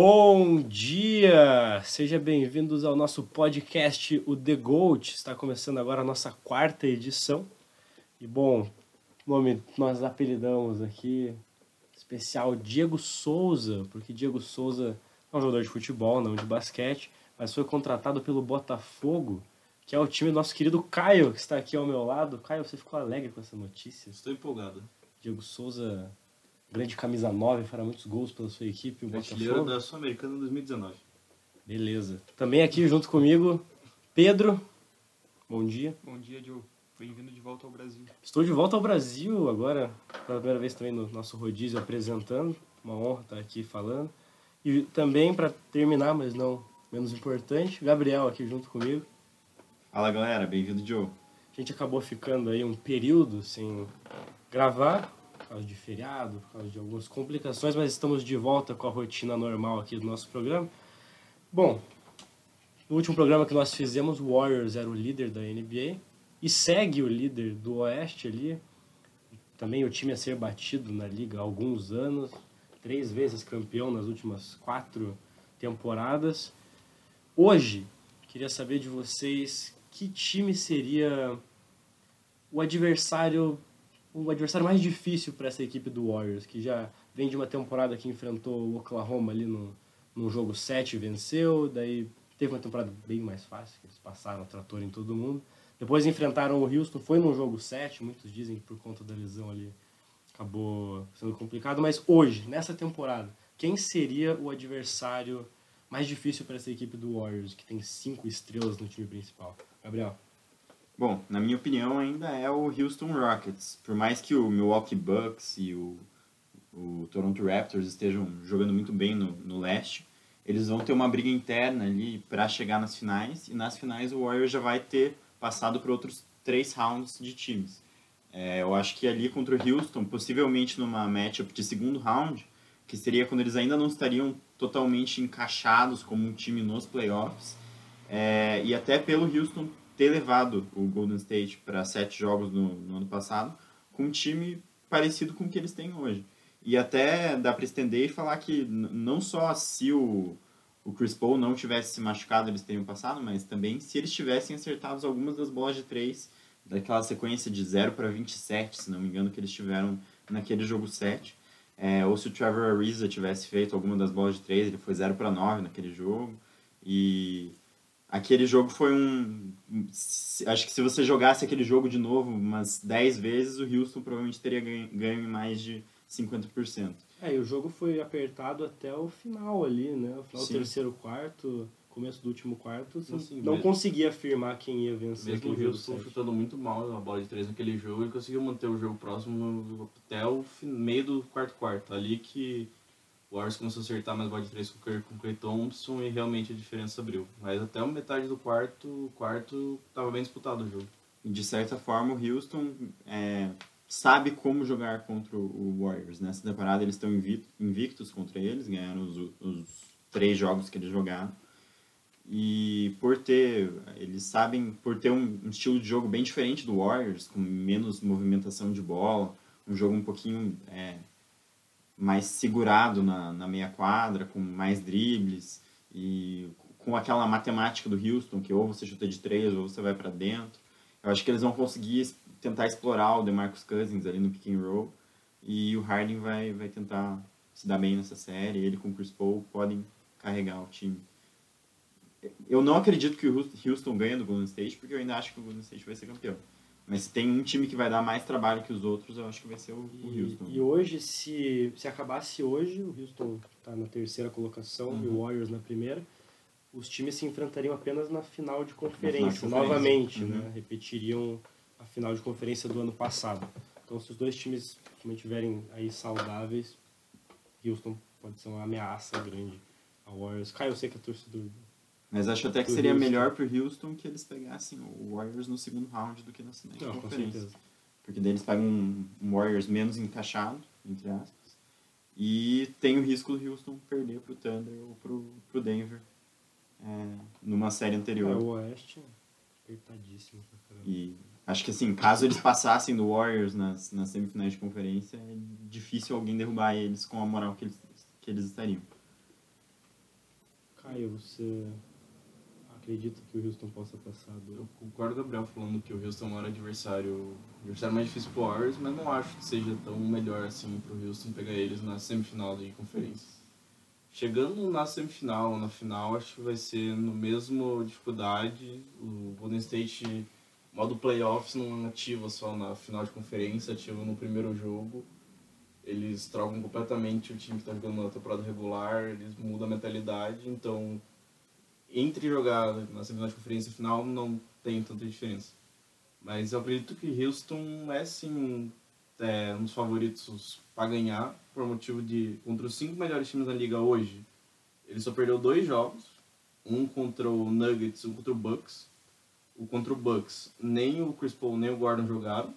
Bom dia! Sejam bem-vindos ao nosso podcast, o The Gold. Está começando agora a nossa quarta edição. E bom, nome nós apelidamos aqui, especial Diego Souza, porque Diego Souza é um jogador de futebol, não de basquete, mas foi contratado pelo Botafogo, que é o time do nosso querido Caio, que está aqui ao meu lado. Caio, você ficou alegre com essa notícia? Estou empolgado. Diego Souza grande camisa 9, fará muitos gols pela sua equipe, o Artilheiro Botafogo. da Sul-Americana 2019. Beleza. Também aqui junto comigo, Pedro. Bom dia. Bom dia, Joe. Bem-vindo de volta ao Brasil. Estou de volta ao Brasil agora, pela primeira vez também no nosso rodízio apresentando. Uma honra estar aqui falando. E também, para terminar, mas não menos importante, Gabriel aqui junto comigo. Fala galera, bem-vindo Joe. A gente acabou ficando aí um período sem gravar, por causa de feriado, por causa de algumas complicações, mas estamos de volta com a rotina normal aqui do nosso programa. Bom, no último programa que nós fizemos, o Warriors era o líder da NBA e segue o líder do Oeste ali. Também o time a ser batido na liga há alguns anos, três vezes campeão nas últimas quatro temporadas. Hoje, queria saber de vocês que time seria o adversário o adversário mais difícil para essa equipe do Warriors, que já vem de uma temporada que enfrentou o Oklahoma ali no, no jogo 7 e venceu, daí teve uma temporada bem mais fácil, que eles passaram o trator em todo mundo. Depois enfrentaram o Houston, foi no jogo 7, muitos dizem que por conta da lesão ali acabou sendo complicado, mas hoje, nessa temporada, quem seria o adversário mais difícil para essa equipe do Warriors, que tem cinco estrelas no time principal? Gabriel. Bom, na minha opinião ainda é o Houston Rockets. Por mais que o Milwaukee Bucks e o, o Toronto Raptors estejam jogando muito bem no, no leste, eles vão ter uma briga interna ali para chegar nas finais, e nas finais o Warriors já vai ter passado por outros três rounds de times. É, eu acho que ali contra o Houston, possivelmente numa matchup de segundo round, que seria quando eles ainda não estariam totalmente encaixados como um time nos playoffs, é, e até pelo Houston ter levado o Golden State para sete jogos no, no, ano passado, com um time parecido com o que eles têm hoje. E até dá para estender e falar que não só se o, o Chris Paul não tivesse se machucado, eles teriam passado, mas também se eles tivessem acertado algumas das bolas de três daquela sequência de 0 para 27, se não me engano, que eles tiveram naquele jogo 7. É, ou se o Trevor Ariza tivesse feito alguma das bolas de três, ele foi 0 para 9 naquele jogo. E aquele jogo foi um. Acho que se você jogasse aquele jogo de novo umas 10 vezes, o Houston provavelmente teria ganho, ganho em mais de 50%. É, e o jogo foi apertado até o final ali, né? O final do terceiro quarto, começo do último quarto, você Assim, não mesmo- conseguia afirmar quem ia vencer Mesmo o Houston chutando muito mal a bola de três naquele jogo, ele conseguiu manter o jogo próximo até o meio do quarto quarto. Ali que o Warriors começou a acertar mais bola de três com o Curry- com o Clay Thompson e realmente a diferença abriu. Mas até metade do quarto, quarto tava bem disputado o jogo. De certa forma, o Houston é, sabe como jogar contra o Warriors. Nessa temporada, eles estão invi- invictos contra eles, ganharam os, os três jogos que eles jogaram. E por ter, eles sabem, por ter um, um estilo de jogo bem diferente do Warriors, com menos movimentação de bola, um jogo um pouquinho é, mais segurado na, na meia quadra, com mais dribles e com aquela matemática do Houston, que ou você chuta de três ou você vai para dentro. Eu acho que eles vão conseguir tentar explorar o DeMarcus Cousins ali no pick and roll e o Harden vai, vai tentar se dar bem nessa série. Ele com o Chris Paul podem carregar o time. Eu não acredito que o Houston ganhe do Golden State, porque eu ainda acho que o Golden State vai ser campeão. Mas se tem um time que vai dar mais trabalho que os outros, eu acho que vai ser o, o E, Houston. e hoje, se, se acabasse hoje, o Houston está na terceira colocação e o Warriors na primeira, os times se enfrentariam apenas na final de conferência, conferência. novamente, Uhum. né? Repetiriam a final de conferência do ano passado. Então, se os dois times se mantiverem aí saudáveis, Houston pode ser uma ameaça grande ao Warriors. Caio, eu sei que é torcedor. Mas acho até que seria Houston. melhor pro Houston que eles pegassem o Warriors no segundo round do que na final de Não, conferência. Porque daí eles pegam um, um Warriors menos encaixado, entre aspas. E tem o risco do Houston perder pro Thunder ou pro, pro Denver é, numa série É, anterior. o Oeste é apertadíssimo pra caramba. E acho que assim, caso eles passassem do Warriors nas, nas semifinais de conferência, é difícil alguém derrubar eles com a moral que eles, que eles estariam. você acredita que o Houston possa passar do... Eu concordo com o Gabriel falando que o Houston é um adversário, adversário mais difícil pro Warriors, mas não acho que seja tão melhor assim pro Houston pegar eles na semifinal de conferência. Chegando na semifinal, na final, acho que vai ser no mesmo dificuldade. O Golden State, modo playoffs, não ativa só na final de conferência, ativa no primeiro jogo. Eles trocam completamente o time que está jogando na temporada regular, eles mudam a mentalidade, então entre jogar na semifinal de conferência e final não tem tanta diferença. Mas eu acredito que Houston é sim é, um dos favoritos para ganhar, por motivo de contra os cinco melhores times da liga hoje, ele só perdeu dois jogos, um contra o Nuggets, um contra o Bucks. O contra o Bucks, nem o Chris Paul nem o Gordon jogaram.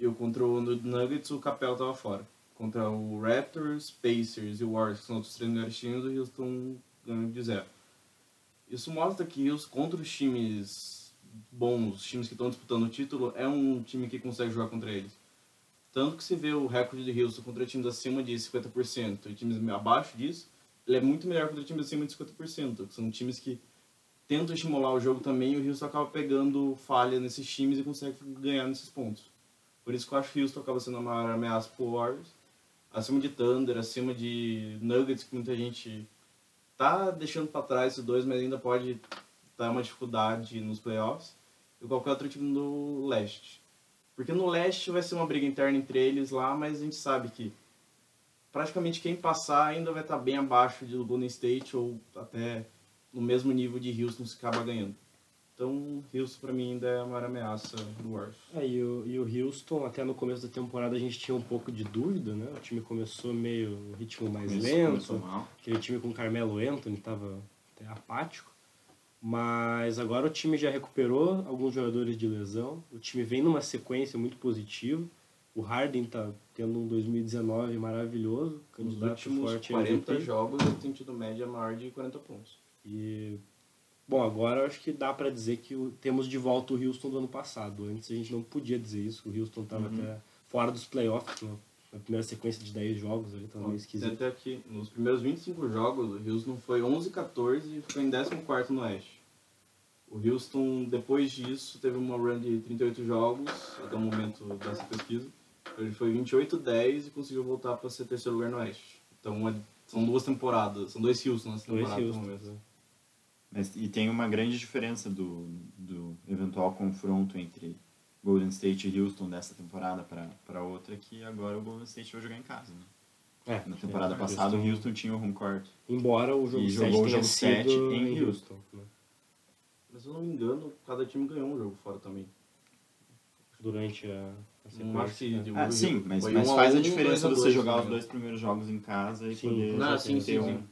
E o contra o Nuggets, o Capel estava fora. Contra o Raptors, Pacers e Warriors, que são outros três melhores times, o Houston ganhou de zero. Isso mostra que os contra os times bons, os times que estão disputando o título, é um time que consegue jogar contra eles. Tanto que se vê o recorde de Houston contra times acima de 50% e times abaixo disso, ele é muito melhor contra times acima de 50%, que são times que tentam estimular o jogo também e o Houston acaba pegando falha nesses times e consegue ganhar nesses pontos. Por isso que eu acho que o Houston acaba sendo a maior ameaça pro Warriors, acima de Thunder, acima de Nuggets, que muita gente tá deixando para trás esses dois, mas ainda pode dar uma dificuldade nos playoffs, e qualquer outro time no leste. Porque no leste vai ser uma briga interna entre eles lá, mas a gente sabe que praticamente quem passar ainda vai estar bem abaixo do Golden State ou até no mesmo nível de Houston se acaba ganhando. Então, Houston para mim ainda é a maior ameaça do Warriors. É, e, o, e o Houston, até no começo da temporada a gente tinha um pouco de dúvida, né? O time começou meio um ritmo mais Começou- lento. começou mal. Aquele time com Carmelo Anthony estava até apático. Mas agora o time já recuperou alguns jogadores de lesão. O time vem numa sequência muito positiva. O Harden tá tendo um 2019 maravilhoso, Nos candidato últimos forte a 40 MVP. jogos ele tem tido média maior de 40 pontos. E bom, agora eu acho que dá pra dizer que temos de volta o Houston do ano passado. Antes a gente não podia dizer isso. O Houston tava Uhum. até fora dos playoffs, na, na primeira sequência de 10 jogos ali, tava meio esquisito. até aqui, nos primeiros 25 jogos, o Houston foi 11-14 e ficou em 14 no Oeste. O Houston, depois disso, teve uma run de 38 jogos, até o momento dessa pesquisa. Ele foi 28-10 e conseguiu voltar para ser terceiro lugar no Oeste. Então, é- são duas temporadas, são dois Houston nessa Dois temporada. no Houston. Né? Mas, e tem uma grande diferença do, do eventual confronto entre Golden State e Houston dessa temporada para outra, que agora o Golden State vai jogar em casa. Né? É, Na temporada é, passada o Houston tinha o home court. Embora o jogo E 7 jogou o tenha jogo sido sete em em Houston. né? Mas se eu não me engano, cada time ganhou um jogo fora também. Durante a, a sequência. de- né? Ah, sim, mas, mas um a faz a um, diferença você dois, jogar né? os dois primeiros jogos em casa e Sim, poder certeza. sim, ter sim, um, sim.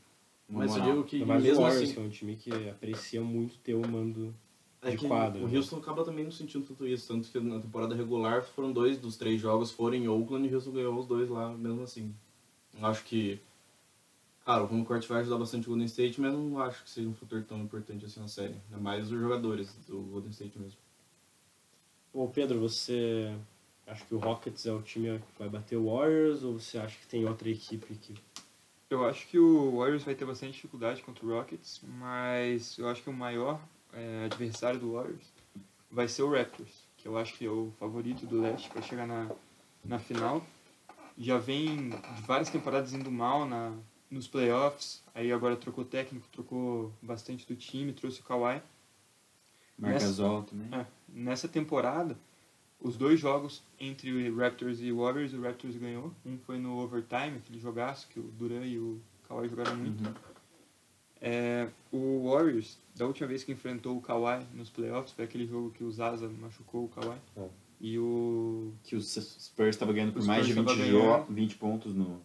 Mas eu digo que Ainda mais o mesmo Warriors, assim, que é um time que aprecia muito ter o mando É de que quadra, o né? Houston acaba também não sentindo tanto isso, tanto que na temporada regular foram dois dos três jogos foram em Oakland e o Houston ganhou os dois lá mesmo assim. Eu acho que, claro, o home court vai ajudar bastante o Golden State, mas não acho que seja um fator tão importante assim na série. É mais os jogadores do Golden State mesmo. Bom, Pedro, você acha que o Rockets é o time que vai bater o Warriors ou você acha que tem outra equipe que... Eu acho que o Warriors vai ter bastante dificuldade contra o Rockets, mas eu acho que o maior é, adversário do Warriors vai ser o Raptors, que eu acho que é o favorito do leste para chegar na, na final. Já vem de várias temporadas indo mal na, nos playoffs, aí agora trocou técnico, trocou bastante do time, trouxe o Kawhi. Marcasol também. É, nessa temporada, os dois jogos entre o Raptors e o Warriors, o Raptors ganhou. Um foi no overtime, aquele jogaço que o Duran e o Kawhi jogaram muito. Uhum. É, o Warriors, da última vez que enfrentou o Kawhi nos playoffs, foi aquele jogo que o Zaza machucou o Kawhi. É. E o... Que o Spurs estava ganhando por mais de Spurs 20, tava jo- ganhando. 20 pontos no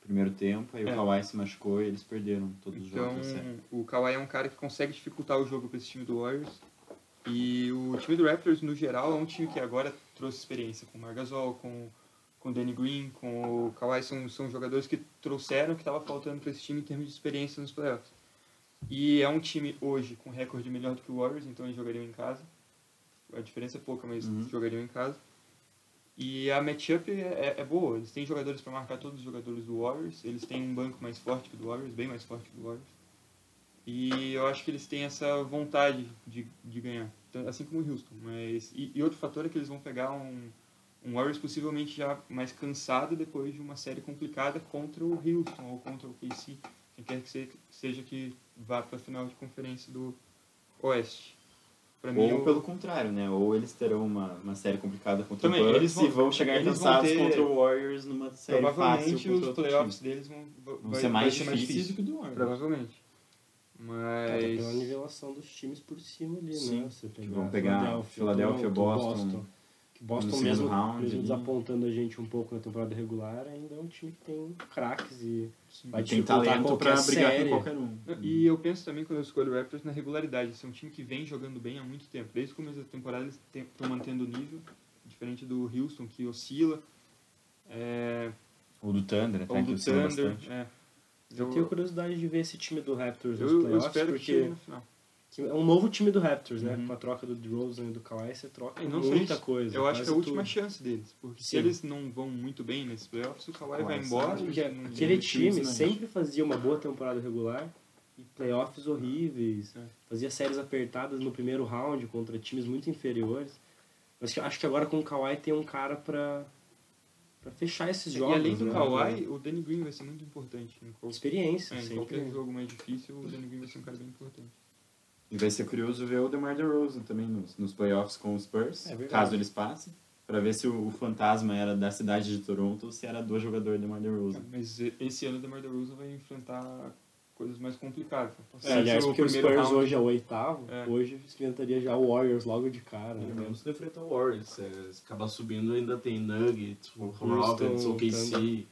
primeiro tempo, aí É. o Kawhi se machucou e eles perderam todos os Então, jogos da série. o Kawhi é um cara que consegue dificultar o jogo para esse time do Warriors. E o time do Raptors, no geral, é um time que agora trouxe experiência com o Margasol, com com o Danny Green, com o Kawhi, são, são jogadores que trouxeram o que estava faltando para esse time em termos de experiência nos playoffs. E é um time hoje com recorde melhor do que o Warriors, então eles jogariam em casa. A diferença é pouca, mas Uhum. jogariam em casa. E a matchup é, é boa, eles têm jogadores para marcar todos os jogadores do Warriors, eles têm um banco mais forte que o do Warriors, bem mais forte que o do Warriors. E eu acho que eles têm essa vontade de, de ganhar, assim como o Houston. Mas, e, e outro fator é que eles vão pegar um, um Warriors possivelmente já mais cansado depois de uma série complicada contra o Houston ou contra o KC, quem quer que se- seja que vá para a final de conferência do Oeste. Mim, Ou o- pelo contrário, né? Ou eles terão uma, uma série complicada contra Também, o Bucks eles vão- e vão chegar cansados ter- contra o Warriors numa série fácil provavelmente contra os playoffs time. deles vão, Vão vai- ser mais difíceis do que o do Warriors. Provavelmente. Até pela Mas. nivelação dos times por cima ali, Sim, né? Você que vão pegar Philadelphia, Philadelphia, Toronto, Boston, Que Boston no mesmo, round mesmo desapontando a gente um pouco na temporada regular, ainda é um time que tem craques e vai Tem talento qualquer pra brigar série. com qualquer um. E eu penso também quando eu escolho o Raptors na regularidade. Esse é um time que vem jogando bem há muito tempo. Desde o começo da temporada eles estão mantendo o nível, diferente do Houston, que oscila. É, Ou do Thunder, até ou que do oscila Thunder. bastante. É. Eu tenho curiosidade de ver esse time do Raptors nos Eu, eu playoffs, que porque que é um novo time do Raptors, né? Uhum. Com a troca do DeRozan e do Kawhi, você troca muita isso, coisa. Eu acho que é a quase última tudo. chance deles. Porque se Sim. eles não vão muito bem nesses playoffs, o Kawhi vai Kawhi embora. sai, Porque não- aquele time ensinante. sempre fazia uma boa temporada regular e playoffs horríveis. É. Fazia séries apertadas no primeiro round contra times muito inferiores. Mas acho que agora com o Kawhi tem um cara pra, pra fechar esses jogos. E além do né? Kawhi, o Danny Green vai ser muito importante. Em, qual- Experiência, é, em sempre. qualquer jogo mais difícil, o Danny Green vai ser um cara bem importante. E vai ser curioso ver o DeMar DeRozan também nos, nos playoffs com os Spurs, É caso eles passem, pra ver se o, o fantasma era da cidade de Toronto ou se era do jogador DeMar DeRozan. Mas esse ano o DeMar DeRozan vai enfrentar coisas mais complicadas. É, aliás, porque o Spurs hoje é o oitavo, É. hoje enfrentaria já o Warriors logo de cara. né? Mesmo se enfrentar o Warriors, é, se acabar subindo ainda tem Nuggets, Rockets, o Thunder. KC.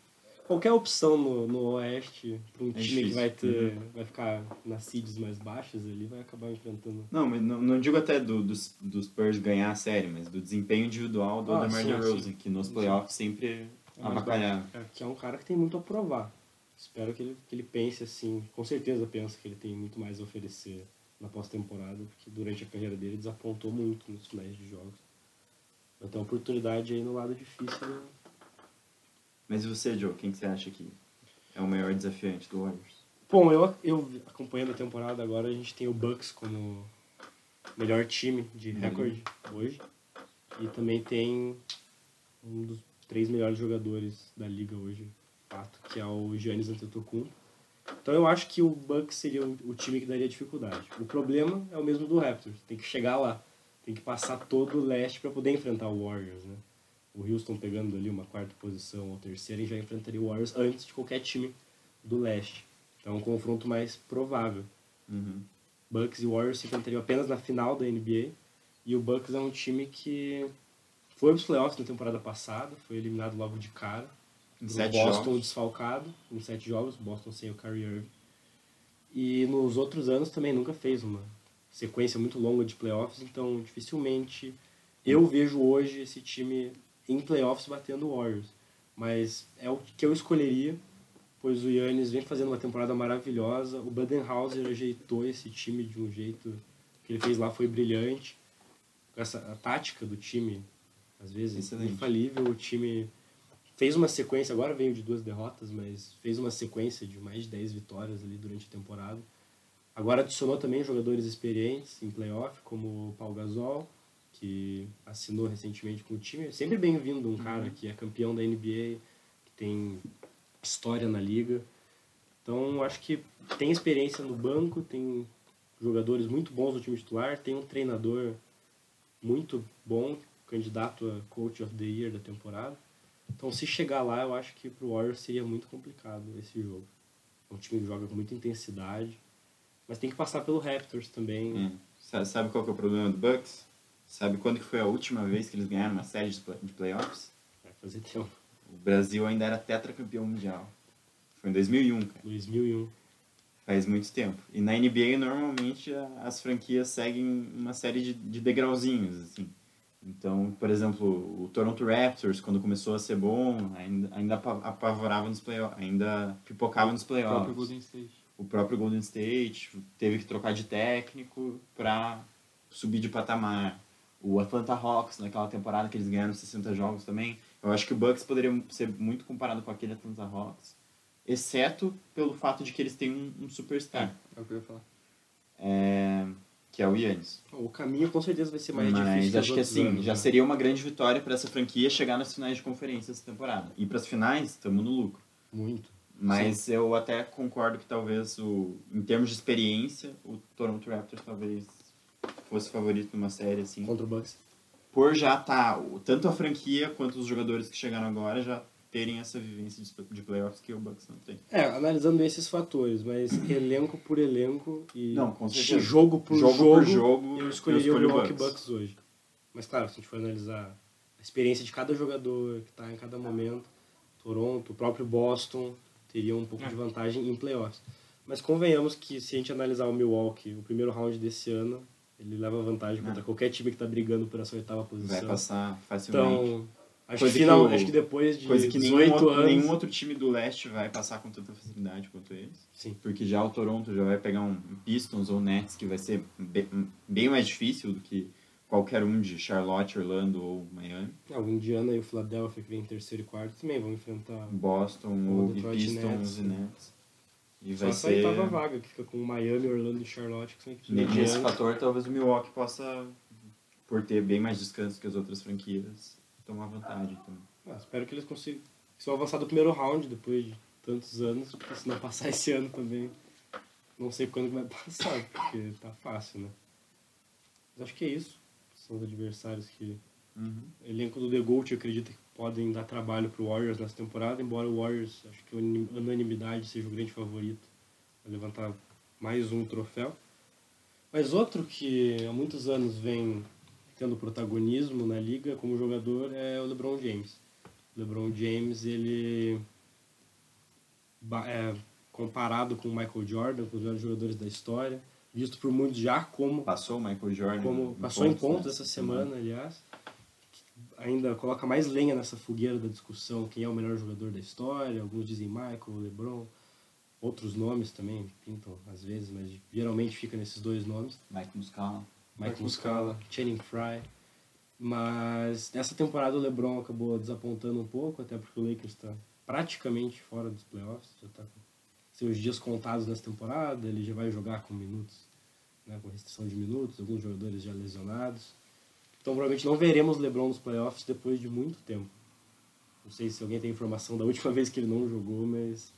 Qualquer opção no, no Oeste para um É time que difícil. vai ter. vai ficar nas seeds mais baixas ali, vai acabar enfrentando. Não, mas não, não digo até do, dos, dos Spurs ganhar a série, mas do desempenho individual do Ah, DeMar DeRozan, que nos playoffs sempre É mais avacalhava. Que é um cara que tem muito a provar. Espero que ele, que ele pense assim, com certeza pensa que ele tem muito mais a oferecer na pós-temporada, porque durante a carreira dele desapontou muito nos finais de jogos. Vai ter uma oportunidade aí no lado difícil. né? Mas e você, Joe, quem que você acha que é o maior desafiante do Warriors? Bom, eu, eu acompanhando a temporada agora, a gente tem o Bucks como melhor time de Uhum. recorde hoje. E também tem um dos três melhores jogadores da liga hoje, fato, que é o Giannis Antetokounmpo. Então eu acho que o Bucks seria o o time que daria dificuldade. O problema é o mesmo do Raptors, tem que chegar lá, tem que passar todo o leste para poder enfrentar o Warriors, né? O Houston pegando ali uma quarta posição ou terceira e já enfrentaria o Warriors antes de qualquer time do leste. Então é um confronto mais provável. Uhum. Bucks e Warriors se enfrentariam apenas na final da NBA. E o Bucks é um time que foi para os playoffs na temporada passada, foi eliminado logo de cara. Em sete Boston jogos. desfalcado, em sete jogos, Boston sem o Kyrie Irving. E nos outros anos também nunca fez uma sequência muito longa de playoffs, então dificilmente eu vejo hoje esse time em playoffs batendo o Warriors. Mas é o que eu escolheria, pois o Yannis vem fazendo uma temporada maravilhosa, o Budenhauser ajeitou esse time de um jeito que ele fez lá foi brilhante. Essa, a tática do time, às vezes, Excelente. infalível, o time fez uma sequência, agora veio de duas derrotas, mas fez uma sequência de mais de 10 vitórias ali durante a temporada. Agora adicionou também jogadores experientes em playoff, como o Paul Gasol, que assinou recentemente com o time. É sempre bem-vindo um cara que é campeão da NBA, que tem história na liga. Então, acho que tem experiência no banco, tem jogadores muito bons no time titular, tem um treinador muito bom, candidato a Coach of the Year da temporada. Então, se chegar lá, eu acho que pro Warriors seria muito complicado esse jogo. É um time que joga com muita intensidade, mas tem que passar pelo Raptors também. É. Sa- Sabe qual que é o problema do Bucks? Sabe quando que foi a última vez que eles ganharam uma série de play- de playoffs? Vai fazer tempo. O Brasil ainda era tetracampeão mundial. Foi em 2001, cara. 2001. Faz muito tempo. E na NBA, normalmente, as franquias seguem uma série de, de degrauzinhos, assim. Então, por exemplo, o Toronto Raptors, quando começou a ser bom, ainda, ainda apa- apavorava nos playoffs, ainda pipocava nos O próprio playoffs. Golden State. O próprio Golden State teve que trocar de técnico para subir de patamar. O Atlanta Hawks, naquela temporada que eles ganharam 60 jogos também. Eu acho que o Bucks poderia ser muito comparado com aquele Atlanta Hawks, exceto pelo fato de que eles têm um, um superstar. É o que eu ia falar. é, que é o Yannis. O caminho com certeza vai ser mais Mas difícil. acho que assim, já seria uma grande vitória para essa franquia chegar nas finais de conferência essa temporada. E para as finais, estamos no lucro. Muito. Mas eu até concordo que talvez, o, em termos de experiência, o Toronto Raptors talvez fosse favorito numa série assim. Contra o Bucks. Por já estar, tanto a franquia quanto os jogadores que chegaram agora já terem essa vivência de, playoffs que o Bucks não tem. É, analisando esses fatores, mas elenco por elenco e Não, jogo por jogo, jogo, por jogo, eu escolheria o escolho Milwaukee Bucks. hoje. Mas claro, se a gente for analisar a experiência de cada jogador que está em cada momento, Toronto, o próprio Boston teria um pouco É. de vantagem em playoffs. Mas convenhamos que se a gente analisar o Milwaukee, o primeiro round desse ano, ele leva vantagem contra É. qualquer time que está brigando por essa oitava posição. Vai passar facilmente. Então, acho Coisa que, que o- acho que depois de Coisa que nenhum 18 outro, anos... nenhum outro time do leste vai passar com tanta facilidade quanto eles. Sim. Porque já o Toronto já vai pegar um Pistons ou Nets que vai ser be- bem mais difícil do que qualquer um de Charlotte, Orlando ou Miami. Ah, o Indiana e o Philadelphia, que vem em terceiro e quarto, também vão enfrentar Boston ou Detroit Pistons Nets. e Nets. E só vai essa ser... oitava vaga, que fica com Miami, Orlando e Charlotte, que são equipes Nesse fator, talvez o Milwaukee possa, por ter bem mais descanso que as outras franquias, tomar vantagem também. Ah, espero que eles consigam eu avançar do primeiro round depois de tantos anos, porque se não passar esse ano também, não sei quando que vai passar, porque tá fácil, né? Mas acho que é isso. São os adversários que Uhum. elenco do The Gold acredita que podem dar trabalho pro Warriors nessa temporada, embora o Warriors, acho que a unanimidade seja o grande favorito a levantar mais um troféu. Mas outro que há muitos anos vem tendo protagonismo na liga como jogador é o LeBron James. O LeBron James, ele é comparado com o Michael Jordan, com os melhores jogadores da história, visto por muitos já como Passou o Michael Jordan. como passou em pontos essa semana, aliás. Ainda coloca mais lenha nessa fogueira da discussão quem é o melhor jogador da história. Alguns dizem Michael, LeBron, outros nomes também pintam às vezes, mas geralmente fica nesses dois nomes. Mike Muscala. Mike Muscala, Channing Frye. Mas nessa temporada o LeBron acabou desapontando um pouco, até porque o Lakers está praticamente fora dos playoffs, já está com seus dias contados nessa temporada, ele já vai jogar com minutos, né, com restrição de minutos, alguns jogadores já lesionados. Então provavelmente não veremos o LeBron nos playoffs depois de muito tempo. Não sei se alguém tem informação da última vez que ele não jogou, mas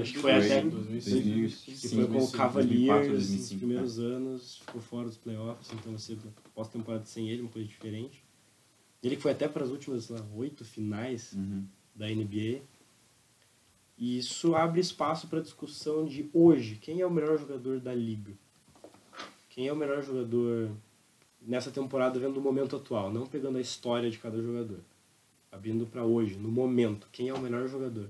acho que foi até 2005. que foi com o 2005, Cavaliers 2004, nos 2005, primeiros anos, ficou fora dos playoffs, então você pós-temporada sem ele, uma coisa diferente. Ele foi até para as últimas lá, oito finais Uhum. da NBA. E isso abre espaço para discussão de hoje, quem é o melhor jogador da liga? Quem é o melhor jogador nessa temporada vendo o momento atual, não pegando a história de cada jogador. Abrindo para hoje, no momento, quem é o melhor jogador?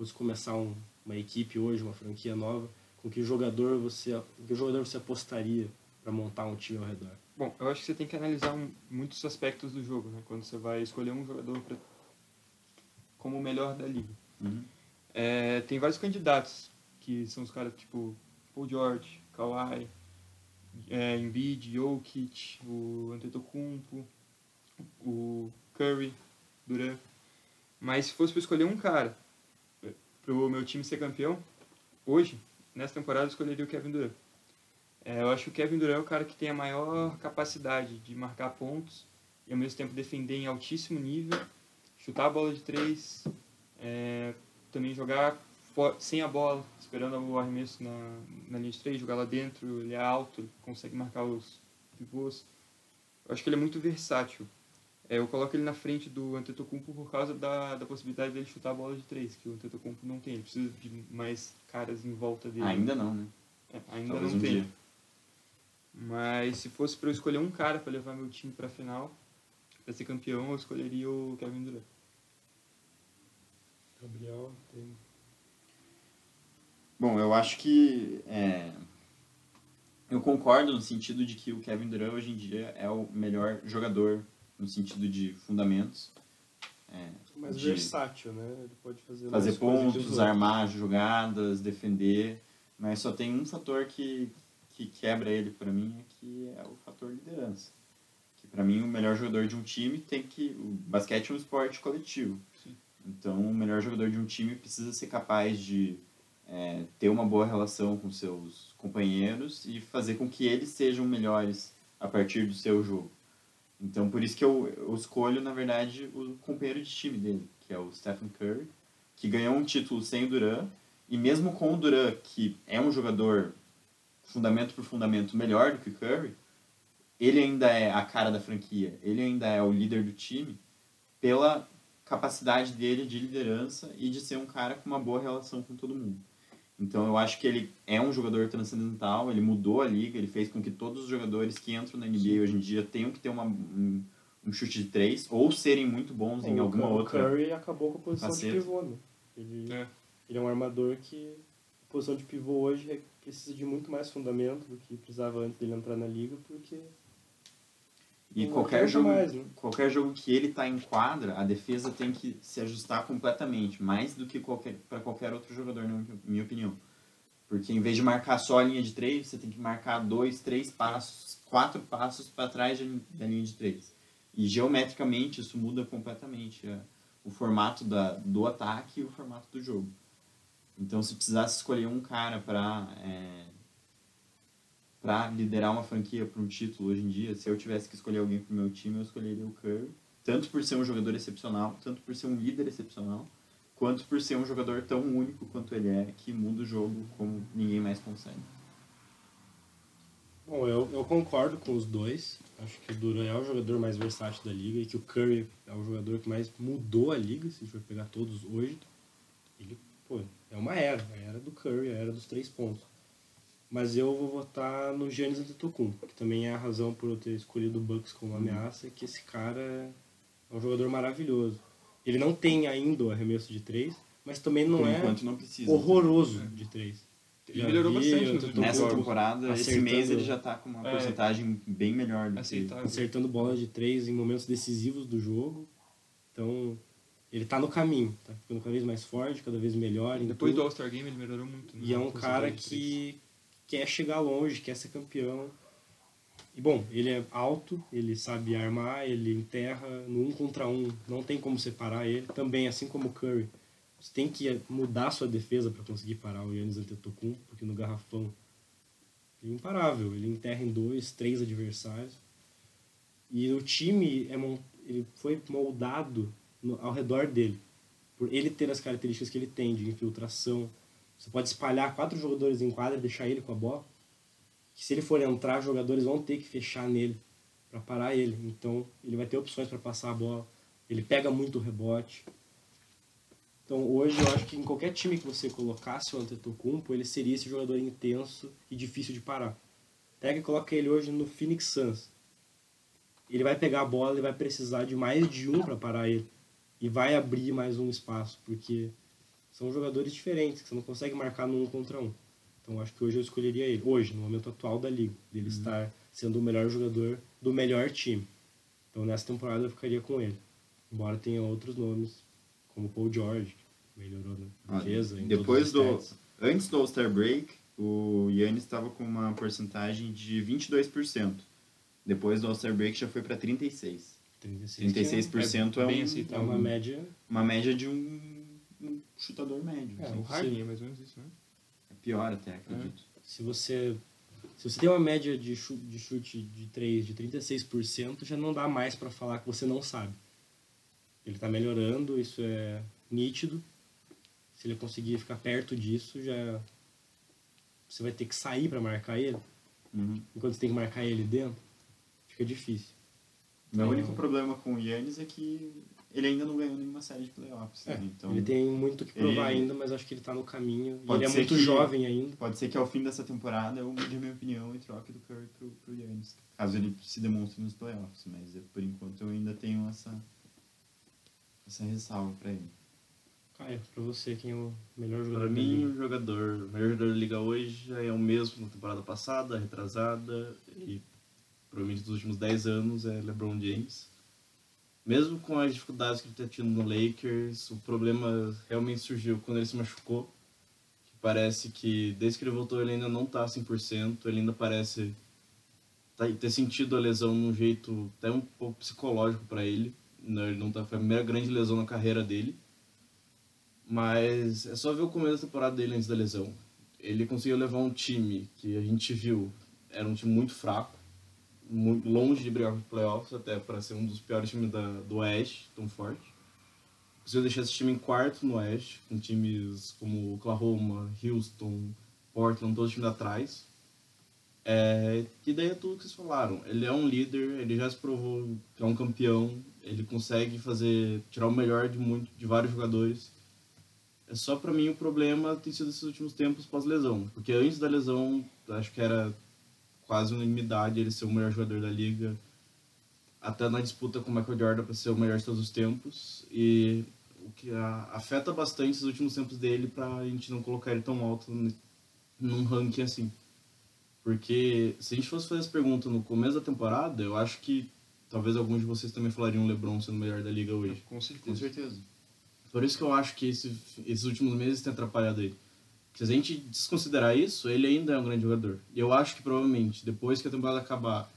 Fosse começar um- uma equipe hoje, uma franquia nova, com que jogador você, com que jogador você apostaria para montar um time ao redor? Bom, eu acho que você tem que analisar um- muitos aspectos do jogo, né? Quando você vai escolher um jogador pra, como o melhor da liga. Uhum. É, tem vários candidatos, que são os caras tipo Paul George, Kawhi, é, Embiid, Jokic, o Antetokounmpo, o Curry, Durant. Mas se fosse para escolher um cara para o meu time ser campeão, hoje, nessa temporada, eu escolheria o Kevin Durant. É, eu acho que o Kevin Durant é o cara que tem a maior capacidade de marcar pontos e ao mesmo tempo defender em altíssimo nível, chutar a bola de três, é, também jogar sem a bola, esperando o arremesso na, na linha de três, jogar lá dentro, ele é alto, consegue marcar os pivôs. Eu acho que ele é muito versátil. É, eu coloco ele na frente do Antetokounmpo por causa da, da possibilidade dele chutar a bola de três, que o Antetokounmpo não tem. Ele precisa de mais caras em volta dele. Ainda não, né? É, ainda Talvez não um tem. dia. Mas se fosse para eu escolher um cara para levar meu time para final, para ser campeão, eu escolheria o Kevin Durant. Gabriel tem Bom, eu acho que é, eu concordo no sentido de que o Kevin Durant hoje em dia é o melhor jogador no sentido de fundamentos. É, mais de versátil, né? Ele pode fazer fazer pontos, armar jogadas, defender, mas só tem um fator que, que quebra ele para mim, é que é o fator liderança. Que para mim o melhor jogador de um time tem que o basquete é um esporte coletivo. Sim. Então o melhor jogador de um time precisa ser capaz de é, ter uma boa relação com seus companheiros e fazer com que eles sejam melhores a partir do seu jogo. Então, por isso que eu, eu escolho, na verdade, o companheiro de time dele, que é o Stephen Curry, que ganhou um título sem o Duran, e mesmo com o Duran, que é um jogador fundamento por fundamento melhor do que o Curry, ele ainda é a cara da franquia, ele ainda é o líder do time pela capacidade dele de liderança e de ser um cara com uma boa relação com todo mundo. Então eu acho que ele é um jogador transcendental, ele mudou a liga, ele fez com que todos os jogadores que entram na NBA hoje em dia tenham que ter uma, um, um chute de três ou serem muito bons em o alguma Curry outra. Curry acabou com a posição faceta. de pivô, né? Ele É. ele é um armador que a posição de pivô hoje é- precisa de muito mais fundamento do que precisava antes dele entrar na liga, porque E não qualquer jogo, mais, né? qualquer jogo que ele tá em quadra, a defesa tem que se ajustar completamente, mais do que qualquer para qualquer outro jogador, na minha opinião. Porque em vez de marcar só a linha de três, você tem que marcar dois, três passos, quatro passos para trás da da linha de três. E geometricamente isso muda completamente é, o formato da, do ataque e o formato do jogo. Então, se precisasse escolher um cara para é, para liderar uma franquia para um título hoje em dia, se eu tivesse que escolher alguém para o meu time, eu escolheria o Curry. Tanto por ser um jogador excepcional, tanto por ser um líder excepcional, quanto por ser um jogador tão único quanto ele é, que muda o jogo como ninguém mais consegue. Bom, eu, eu concordo com os dois. Acho que o Duran é o jogador mais versátil da liga e que o Curry é o jogador que mais mudou a liga, se a gente for pegar todos hoje. Ele, pô, é uma era, a era do Curry, a era dos três pontos. Mas eu vou votar no Giannis Antetokounmpo, que também é a razão por eu ter escolhido o Bucks como ameaça, é que esse cara é um jogador maravilhoso. Ele não tem ainda o arremesso de três, mas também não por é não precisa. horroroso de três. Ele Já melhorou vi bastante Nessa temporada, esse acertando- mês ele já tá com uma É. porcentagem bem melhor do que acertando bolas de três em momentos decisivos do jogo. Então, ele tá no caminho, tá ficando cada vez mais forte, cada vez melhor. Depois do tudo. All-Star Game ele melhorou muito. né? E é um cara que quer chegar longe, quer ser campeão. E bom, ele é alto, ele sabe armar, ele enterra no um contra um, não tem como separar ele. Também, assim como o Curry, você tem que mudar sua defesa para conseguir parar o Yannis Antetokounmpo, porque no garrafão ele é imparável, ele enterra em dois, três adversários. E o time é ele foi moldado no- ao redor dele, por ele ter as características que ele tem de infiltração, você pode espalhar quatro jogadores em quadra e deixar ele com a bola. Que se ele for entrar, jogadores vão ter que fechar nele para parar ele. Então ele vai ter opções para passar a bola. Ele pega muito rebote. Então hoje eu acho que em qualquer time que você colocasse o Antetokounmpo, ele seria esse jogador intenso e difícil de parar. Pega e coloca ele hoje no Phoenix Suns. Ele vai pegar a bola e vai precisar de mais de um para parar ele. E vai abrir mais um espaço, porque são jogadores diferentes, que você não consegue marcar no um contra um. Então acho que hoje eu escolheria ele, hoje, no momento atual da liga, dele estar sendo o melhor jogador do melhor time. Então nessa temporada eu ficaria com ele. Embora tenha outros nomes, como Paul George, que melhorou na Olha, defesa. em Depois do. stats. Antes do All-Star Break, o Yannis estava com uma porcentagem de 22%. Depois do All-Star Break já foi para 36%. 36, 36% é, É bem um- é uma média. uma média de um chutador médio. É, assim. O Harden é mais ou menos isso, né? É pior até, acredito. Se você, se você tem uma média de chute, de chute de 3 de 36%, já não dá mais para falar que você não sabe. Ele está melhorando, isso é nítido. Se ele conseguir ficar perto disso, já você vai ter que sair para marcar ele. Uhum. Enquanto você tem que marcar ele dentro, fica difícil. Meu Então- único problema com o Yannis é que ele ainda não ganhou nenhuma série de playoffs. É, né? Então ele tem muito que provar ele- ainda, mas acho que ele está no caminho. E Pode ele é ser muito que- jovem ainda. pode ser que ao fim dessa temporada eu mude a minha opinião e troque do Curry pro, pro Yannis. Caso ele se demonstre nos playoffs. Mas eu, por enquanto eu ainda tenho essa, essa ressalva pra ele. Caio, pra você, quem é o melhor jogador Para da mim, liga? o jogador, o melhor jogador da liga hoje é o mesmo na temporada passada, retrasada e provavelmente dos últimos 10 anos é LeBron James. Mesmo com as dificuldades que ele está tendo no Lakers, o problema realmente surgiu quando ele se machucou. Que parece que desde que ele voltou ele ainda não tá 100%, ele ainda parece tá- ter sentido a lesão num jeito até um pouco psicológico para ele. Não, Ele não tá, foi a primeira grande lesão na carreira dele. Mas é só ver o começo da temporada dele antes da lesão. Ele conseguiu levar um time que a gente viu era um time muito fraco, muito longe de brigar por playoffs, até para ser um dos piores times da, do Oeste, tão forte. Conseguiu deixar esse time em quarto no Oeste, com times como Oklahoma, Houston, Portland, todos os times atrás. É, e daí é tudo que vocês falaram. Ele é um líder, ele já se provou que é um campeão, ele consegue fazer tirar o melhor de muito de vários jogadores. É só para mim o problema tem sido esses últimos tempos pós-lesão, porque antes da lesão acho que era quase unanimidade ele ser o melhor jogador da liga, até na disputa com o Michael Jordan para ser o melhor de todos os tempos e o que afeta bastante esses últimos tempos dele para a gente não colocar ele tão alto num ranking assim. Porque se a gente fosse fazer essa pergunta no começo da temporada, eu acho que talvez alguns de vocês também falariam LeBron sendo o melhor da liga hoje. Com certeza. Com certeza. Por isso que eu acho que esse, esses últimos meses têm atrapalhado ele. Se a gente desconsiderar isso, ele ainda é um grande jogador. E eu acho que provavelmente, depois que a temporada acabar,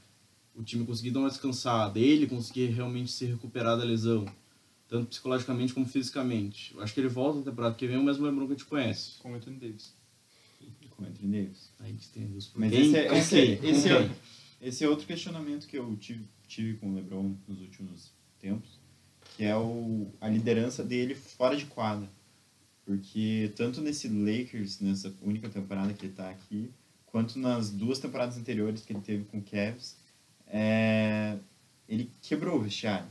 o time conseguir dar uma descansada, ele conseguir realmente se recuperar da lesão, tanto psicologicamente como fisicamente. Eu acho que ele volta na temporada que vem o mesmo LeBron que a gente conhece. Com o Anthony Davis. Com o Anthony Davis. A gente tem os Mas Quem- esse, é, com esse, quem? é- Com esse, é, quem? esse é outro questionamento que eu tive, tive com o LeBron nos últimos tempos, que é o, a liderança dele fora de quadra. Porque tanto nesse Lakers, nessa única temporada que ele está aqui, quanto nas duas temporadas anteriores que ele teve com o Cavs, é, ele quebrou o vestiário.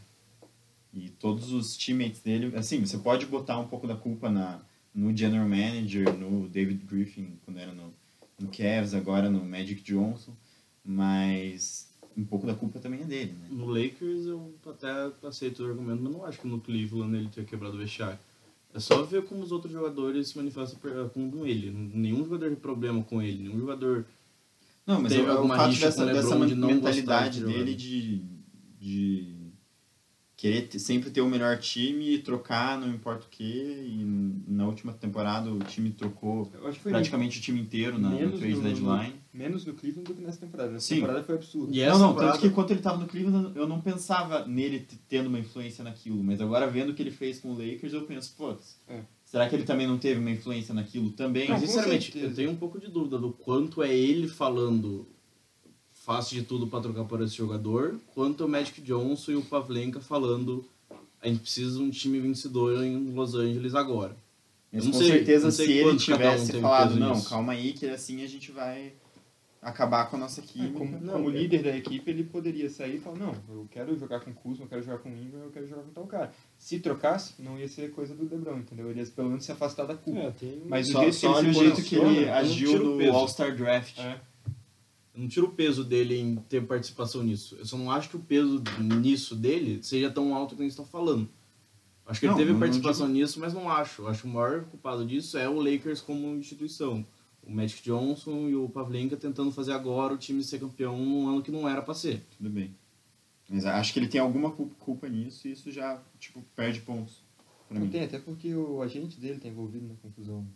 E todos os teammates dele, assim, você pode botar um pouco da culpa na, no general manager, no David Griffin, quando era no, no Cavs, agora no Magic Johnson, mas um pouco da culpa também é dele, né? No Lakers eu até aceito o argumento, mas não acho que no Cleveland ele tenha quebrado o vestiário. É só ver como os outros jogadores se manifestam per- com ele. Nenhum jogador tem problema com ele, nenhum jogador Não, mas Teve é o alguma fato rixa dessa, dessa mentalidade de dele de, de querer ter- sempre ter o melhor time e trocar, não importa o que. E na última temporada o time trocou praticamente o time inteiro na, Menos trade no- deadline. menos no Cleveland do que nessa temporada. Nessa Sim. temporada foi absurdo. E não, essa não, temporada- tanto que quando ele estava no Cleveland eu não pensava nele tendo uma influência naquilo, mas agora vendo o que ele fez com o Lakers eu penso, putz, É. será que ele também não teve uma influência naquilo também? Não, sinceramente, eu tenho um pouco de dúvida do quanto é ele falando faço de tudo para trocar por esse jogador, quanto é o Magic Johnson e o Pavlenka falando a gente precisa de um time vencedor em Los Angeles agora. Mas com sei- certeza não sei se ele um tivesse teve falado, não, nisso." calma aí que assim a gente vai acabar com a nossa É, química. como, Não, como é- líder da equipe, ele poderia sair e falar, não, eu quero jogar com o Kuzma, eu quero jogar com o Ingram, eu quero jogar com tal cara. Se trocasse, não ia ser coisa do LeBron, entendeu? Ele ia pelo menos se afastar da culpa. É, tem... Mas o só jeito que só ele olha se o jeito que ele agiu o no. All-Star Draft. É. Eu não tiro o peso dele em ter participação nisso. Eu só não acho que o peso nisso dele seja tão alto que a gente está falando. Acho que Não, ele teve não- não participação nisso, mas não acho. Eu acho que o maior culpado disso é o Lakers como instituição. O Magic Johnson e o Pavlenka tentando fazer agora o time ser campeão num ano que não era pra ser. Tudo bem. Mas acho que ele tem alguma culpa, nisso e isso já, tipo, perde pontos Não mim. tem, até porque o agente dele tá envolvido na confusão.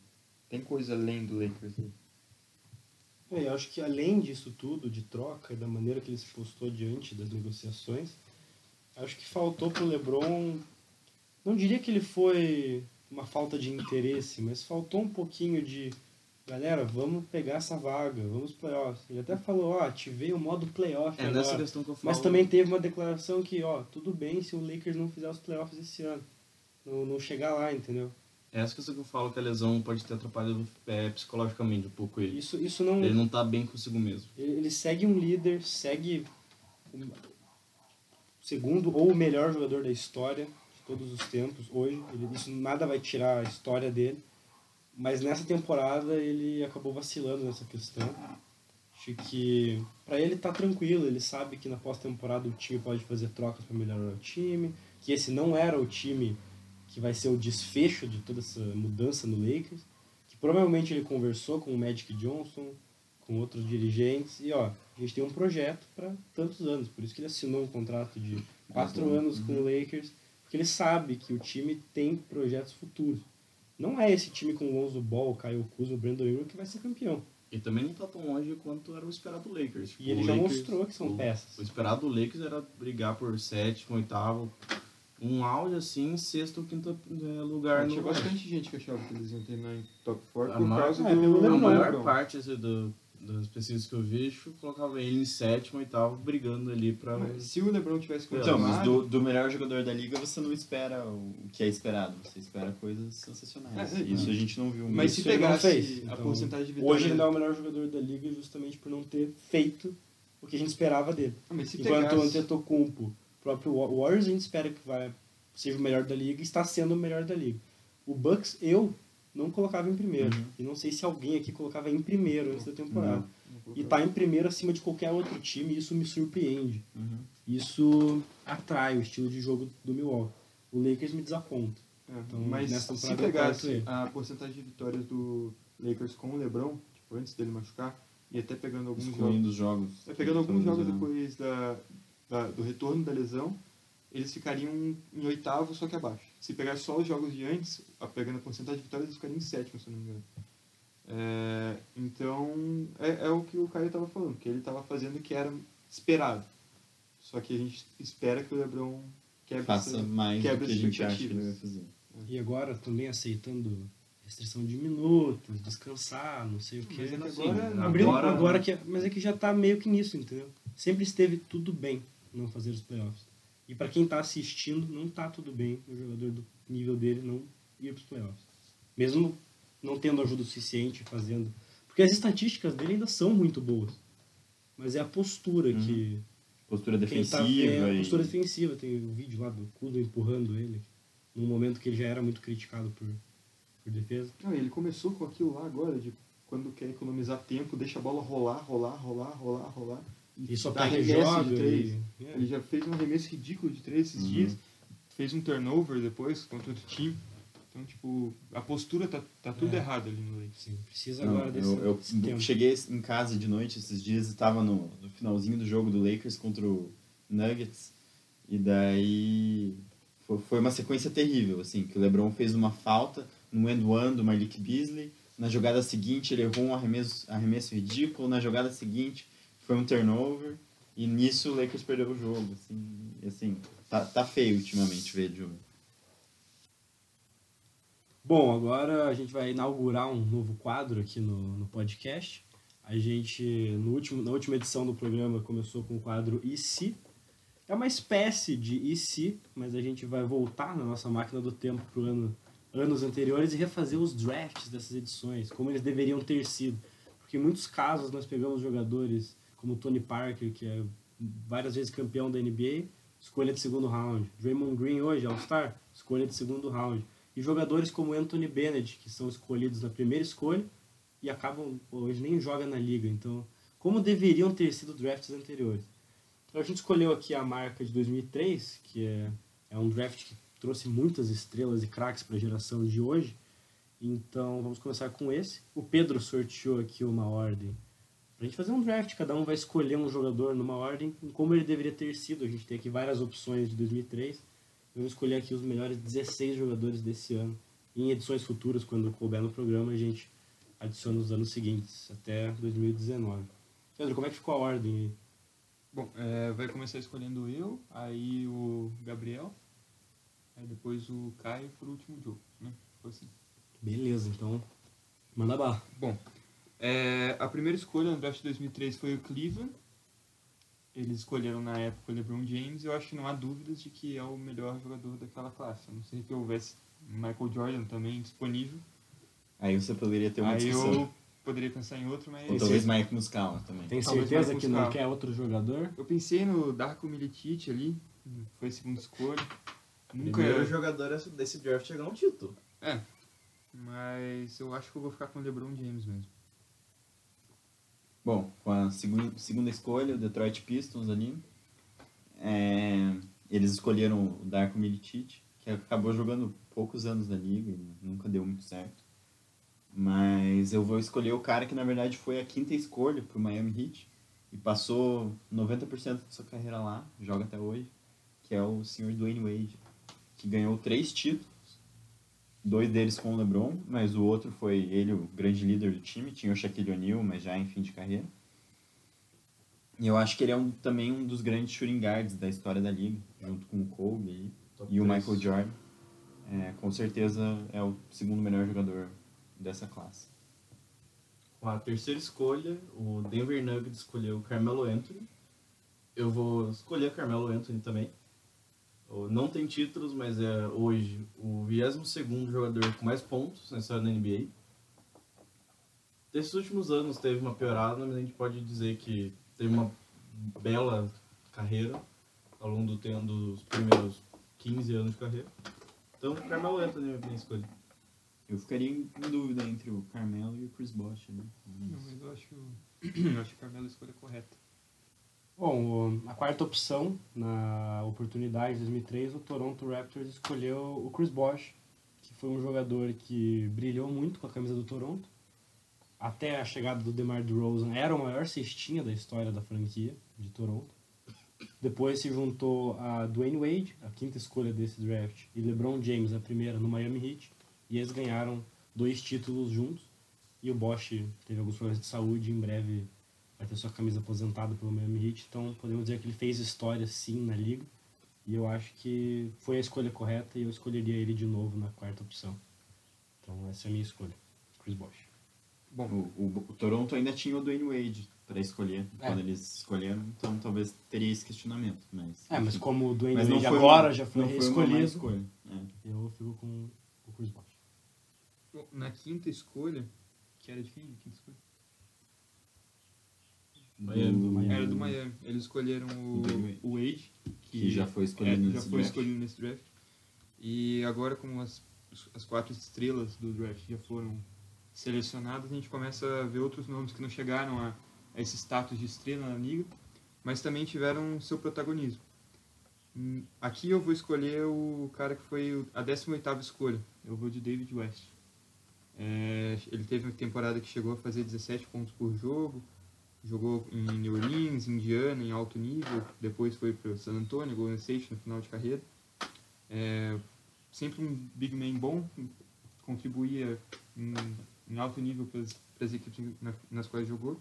Tem coisa além do Lakers aí. É, eu acho que além disso tudo, de troca e da maneira que ele se postou diante das negociações, acho que faltou pro LeBron. Não diria que ele foi uma falta de interesse, mas faltou um pouquinho de. Galera, vamos pegar essa vaga, vamos playoffs. Ele até falou, ó, ativei o modo playoff É agora. nessa questão que eu falo. Mas também teve uma declaração que, ó, tudo bem se o Lakers não fizer os playoffs esse ano. Não, não chegar lá, entendeu? É essa questão que eu falo que a lesão pode ter atrapalhado é, psicologicamente um pouco ele. Isso, isso não. Ele não tá bem consigo mesmo. Ele, ele segue um líder, segue o segundo ou o melhor jogador da história de todos os tempos hoje. Ele, isso nada vai tirar a história dele. Mas nessa temporada ele acabou vacilando nessa questão. Acho que pra ele tá tranquilo, ele sabe que na pós-temporada o time pode fazer trocas para melhorar o time, que esse não era o time que vai ser o desfecho de toda essa mudança no Lakers, que provavelmente ele conversou com o Magic Johnson, com outros dirigentes, e ó, a gente tem um projeto para tantos anos, por isso que ele assinou um contrato de quatro longo. anos com o Lakers, porque ele sabe que o time tem projetos futuros. Não é esse time com o Lonzo Ball, Kyle Kuzma, Brandon Ingram que vai ser campeão. E também não tá tão longe quanto era o esperado do Lakers. Tipo, E ele o já Lakers- mostrou que são o- peças. O esperado do Lakers era brigar por sétimo, oitavo. Um auge assim, sexto ou quinto é, lugar Tinha no bastante gente que achava que eles iam terminar em top 4 A por maior- causa é, do A maior LeBron. parte assim, do, das pesquisas que eu vejo colocava ele em sétimo, oitavo, brigando ali pra. Mas Se o LeBron tivesse Então, mas continuado... do, do melhor jogador da liga você não espera o que é esperado, você espera coisas sensacionais. É, é, Isso a gente não viu Mas se não pegasse fez, a então, porcentagem de vitórias... Hoje ele não é o melhor jogador da liga justamente por não ter feito o que a gente esperava dele. Ah, mas se Enquanto o pegasse... Antetokounmpo, o próprio Wa- Warriors, a gente espera que vai, seja o melhor da liga e está sendo o melhor da liga. O Bucks, eu não colocava em primeiro. Uhum. E não sei se alguém aqui colocava em primeiro antes da temporada. Não. E tá em primeiro acima de qualquer outro time, e isso me surpreende. Uhum. Isso atrai o estilo de jogo do Milwaukee. O Lakers me desaponta. É, Então, mas se pegasse a porcentagem de vitórias do Lakers com o LeBron, tipo, antes dele machucar, e até pegando alguns jogos, Excluindo os jogos. é, pegando alguns jogos depois da, da- do retorno da lesão, eles ficariam em oitavo, só que abaixo. Se pegar só os jogos de antes, a- pegando a porcentagem de vitórias, eles ficariam em sétimo, se não me engano. É, então, é, é o que o Caio estava falando, que ele estava fazendo o que era esperado. Só que a gente espera que o LeBron quebre Faça essa- mais do quebra que a gente acha que ele vai fazer. E agora também aceitando restrição de minutos, descansar, não sei o Mas quê. é que Assim, agora, Abriu Agora- agora, que é- mas é que já tá meio que nisso, entendeu? Sempre esteve tudo bem não fazer os playoffs. E pra quem tá assistindo, não tá tudo bem o jogador do nível dele não ir pros playoffs. Mesmo não tendo ajuda suficiente fazendo, porque as estatísticas dele ainda são muito boas. Mas é a postura Uhum. que Postura quem defensiva tá vendo, e... postura defensiva, tem o vídeo lá do Kudo empurrando ele, num momento que ele já era muito criticado por por defesa. Não, ele começou com aquilo lá agora, de quando quer economizar tempo, deixa a bola rolar, rolar, rolar, rolar, rolar. E só pega arremesso joga de três. e- é. Ele já fez um arremesso ridículo de três esses Uhum. dias. Fez um turnover depois contra outro time. Então, tipo, a postura tá, tá tudo É. errado ali no Lakers. Sim, precisa Não, agora desse, eu, eu desse cheguei em casa de noite esses dias e estava no, no finalzinho do jogo do Lakers contra o Nuggets e daí foi, foi uma sequência terrível, assim, que o LeBron fez uma falta no end one do Malik Beasley, na jogada seguinte ele errou um arremesso, arremesso ridículo, na jogada seguinte foi um turnover e nisso o Lakers perdeu o jogo, assim, assim tá, tá feio ultimamente ver de. Bom, agora a gente vai inaugurar um novo quadro aqui no, no podcast. A gente, no último, na última edição do programa, começou com o quadro E se? É uma espécie de E se, mas a gente vai voltar na nossa máquina do tempo para ano, anos anteriores e refazer os drafts dessas edições, como eles deveriam ter sido. Porque em muitos casos nós pegamos jogadores como Tony Parker, que é várias vezes campeão da NBA, escolha de segundo round. Draymond Green hoje, All-Star, escolha de segundo round. E jogadores como Anthony Bennett, que são escolhidos na primeira escolha e acabam, hoje nem joga na liga. Então, como deveriam ter sido drafts anteriores? Então, a gente escolheu aqui a marca de 2003, que é, é um draft que trouxe muitas estrelas e craques para a geração de hoje. Então, vamos começar com esse. O Pedro sorteou aqui uma ordem a gente fazer um draft. Cada um vai escolher um jogador numa ordem, em como ele deveria ter sido. A gente tem aqui várias opções de 2003. Vamos escolher aqui os melhores 16 jogadores desse ano. E em edições futuras, quando couber no programa, a gente adiciona os anos seguintes, até 2019. Pedro, como é que ficou a ordem aí? Bom, é, vai começar escolhendo eu, aí o Gabriel, aí depois o Caio por último jogo, né? Ficou assim. Beleza, então manda bala. Bom, é, a primeira escolha no draft de 2003 foi o Cleveland. Eles escolheram na época o LeBron James e eu acho que não há dúvidas de que é o melhor jogador daquela classe. A não sei que houvesse Michael Jordan também disponível. Aí você poderia ter uma Aí discussão. eu poderia pensar em outro, mas... Ou talvez Mike Muscala também. Tem Talvez certeza que não quer outro jogador? Eu pensei no Darko Milicic ali, foi a segunda escolha. Nunca... Primeiro jogador desse draft chegar a um título. É, mas eu acho que eu vou ficar com o LeBron James mesmo. Bom, com a segun- segunda escolha, o Detroit Pistons ali, é, eles escolheram o Darko Milicic, que acabou jogando poucos anos na liga e nunca deu muito certo. Mas eu vou escolher o cara que na verdade foi a quinta escolha pro Miami Heat e passou 90% de sua carreira lá, joga até hoje, que é o senhor Dwayne Wade, que ganhou três títulos, dois deles com o LeBron, mas o outro foi ele, o grande líder do time, tinha o Shaquille O'Neal, mas já em fim de carreira. E eu acho que ele é um, também um dos grandes shooting guards da história da liga, junto com o Kobe. Top E o. Michael Jordan, é, com certeza, é o segundo melhor jogador dessa classe. Com a terceira escolha, o Denver Nuggets escolheu o Carmelo Anthony. Eu vou escolher Carmelo Anthony também. O- Não tem títulos, mas é hoje o 22º jogador com mais pontos na história da NBA. Desses últimos anos teve uma piorada, mas a gente pode dizer que teve uma bela carreira ao longo do tempo dos primeiros 15 anos de carreira. Então, Carmelo Anthony é a minha escolha. Eu ficaria em em dúvida entre o Carmelo e o Chris Bosh. Né? Não, mas eu acho, eu acho que o Carmelo é a escolha correta. Bom, a quarta opção na oportunidade de 2003, o Toronto Raptors escolheu o Chris Bosh, que foi um jogador que brilhou muito com a camisa do Toronto. Até a chegada do DeMar DeRozan, era o maior cestinha da história da franquia de Toronto. Depois se juntou a Dwayne Wade, a quinta escolha desse draft, e LeBron James, a primeira, no Miami Heat. E eles ganharam dois títulos juntos. E o Bosch teve alguns problemas de saúde em breve vai ter sua camisa aposentada pelo Miami Heat. Então podemos dizer que ele fez história sim na liga. E eu acho que foi a escolha correta e eu escolheria ele de novo na quarta opção. Então essa é a minha escolha, Chris Bosh. Bom, O, o, o Toronto ainda tinha o Dwayne Wade para escolher, É. quando eles escolheram, então talvez teria esse questionamento. Mas, É, mas como o Dwayne Mas não Wade foi agora uma- já foi não foi uma má escolhido, escolha. É. eu fico com o Chris Bosh. na quinta escolha, que era de quem? Quinta escolha? Miami. Do- Miami. Era do Miami. Eles escolheram o, O Wade. Wade, Que já foi escolhido é, já nesse foi draft. escolhido nesse draft. E agora, como as, as quatro estrelas do draft já foram selecionadas, a gente começa a ver outros nomes que não chegaram a, a esse status de estrela na liga, mas também tiveram seu protagonismo. Hum, Aqui eu vou escolher o cara que foi a 18ª escolha. Eu vou de David West. É, ele teve uma temporada que chegou a fazer 17 pontos por jogo, jogou em New Orleans, Indiana, em alto nível, depois foi para San Antonio, Golden State no final de carreira. É, sempre um big man bom, contribuía em, em alto nível para as equipes na- nas quais jogou.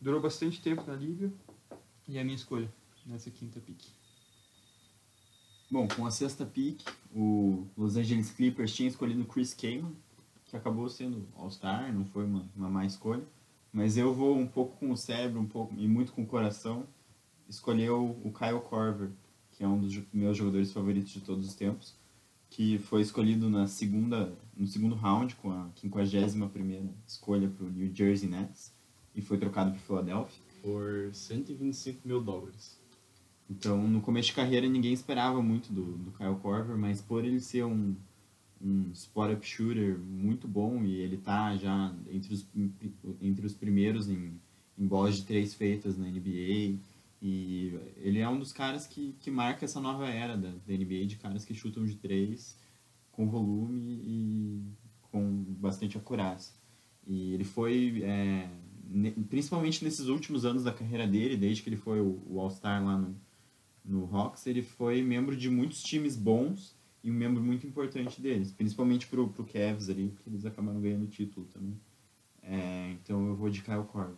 Durou bastante tempo na liga e é a minha escolha nessa quinta pick. Bom, com a sexta pick, o Los Angeles Clippers tinha escolhido Chris Kaman, que acabou sendo All-Star, não foi uma, uma má escolha. Mas eu vou um pouco com o cérebro um pouco, e muito com o coração escolher o, o Kyle Korver, que é um dos meus jogadores favoritos de todos os tempos, que foi escolhido na segunda, no segundo round, com a 51ª escolha para o New Jersey Nets, e foi trocado para Philadelphia. Por 125 mil dólares. Então, no começo de carreira, ninguém esperava muito do, do Kyle Korver, mas por ele ser um, um spot-up shooter muito bom e ele tá já entre os, entre os primeiros em, em bolas de três feitas na NBA, e ele é um dos caras que, que marca essa nova era da, da NBA, de caras que chutam de três com volume e com bastante acurácia. E ele foi, é, principalmente nesses últimos anos da carreira dele, desde que ele foi o, o All-Star lá no, no Hawks, ele foi membro de muitos times bons e um membro muito importante deles, principalmente pro, pro Cavs ali, porque eles acabaram ganhando o título também. É, então eu vou de Kyle Korver.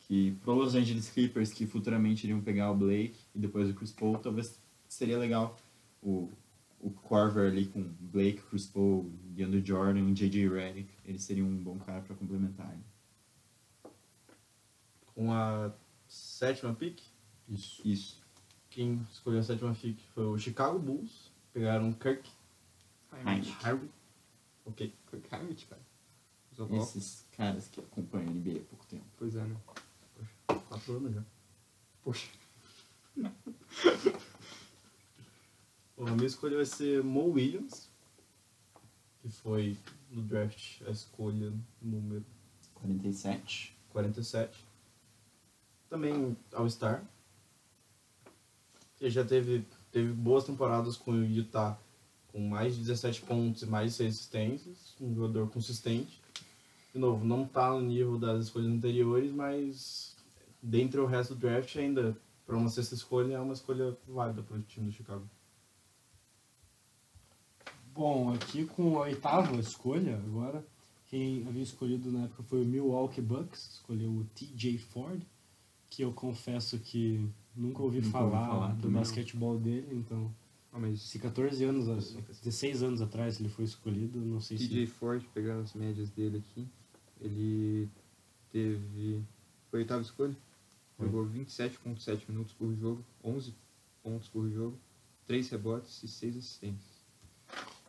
Que pro Los Angeles Clippers, que futuramente iriam pegar o Blake e depois o Chris Paul, talvez seria legal o, o Korver ali com Blake, Chris Paul, DeAndre Jordan J.J. Redick. Ele seria um bom cara para complementar. Com a sétima pick, Isso. Isso. quem escolheu a sétima pick foi o Chicago Bulls. Pegaram Kirk. Harry. Ok. Kirk Heinrich, cara. Os avós. Esses caras que acompanham a NBA há pouco tempo. Pois é, né? Quatro anos já. Poxa. Bom, a minha escolha vai ser Mo Williams, que foi no draft a escolha número 47. 47. Também All-Star. Ele já teve, teve boas temporadas com o Utah, com mais de 17 pontos e mais de 6 assistências. Um jogador consistente. De novo, não está no nível das escolhas anteriores, mas dentre o resto do draft ainda, para uma sexta escolha, é uma escolha válida para o time do Chicago. Bom, aqui com a oitava escolha, agora, quem havia escolhido na época foi o Milwaukee Bucks, escolheu o TJ Ford, que eu confesso que nunca ouvi Nunca falar, ouvi falar do basquetebol dele, então Ah, mas Se 14 anos, 16 anos atrás ele foi escolhido, não sei se... TJ Ford, pegando as médias dele aqui, ele teve. Foi a oitava escolha. Foi. Jogou 27,7 minutos por jogo, 11 pontos por jogo, 3 rebotes e 6 assistências.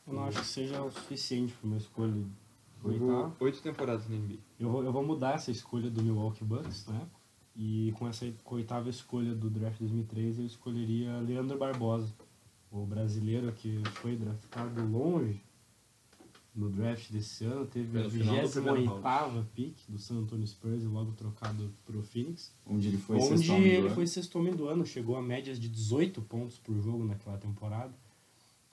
Eu não acho que seja o suficiente para uma escolha Jogou. 8 temporadas na NBA. Eu vou, eu vou mudar essa escolha do Milwaukee Bucks, né? E com essa oitava escolha do draft 2003, eu escolheria Leandro Barbosa, o brasileiro que foi draftado longe no draft desse ano. Teve a Pelo final do primeiro 28ª pick do San Antonio Spurs e logo trocado pro Phoenix. Onde ele foi onde sexto homem do ele ano. foi sexto homem do ano, chegou a médias de 18 pontos por jogo naquela temporada.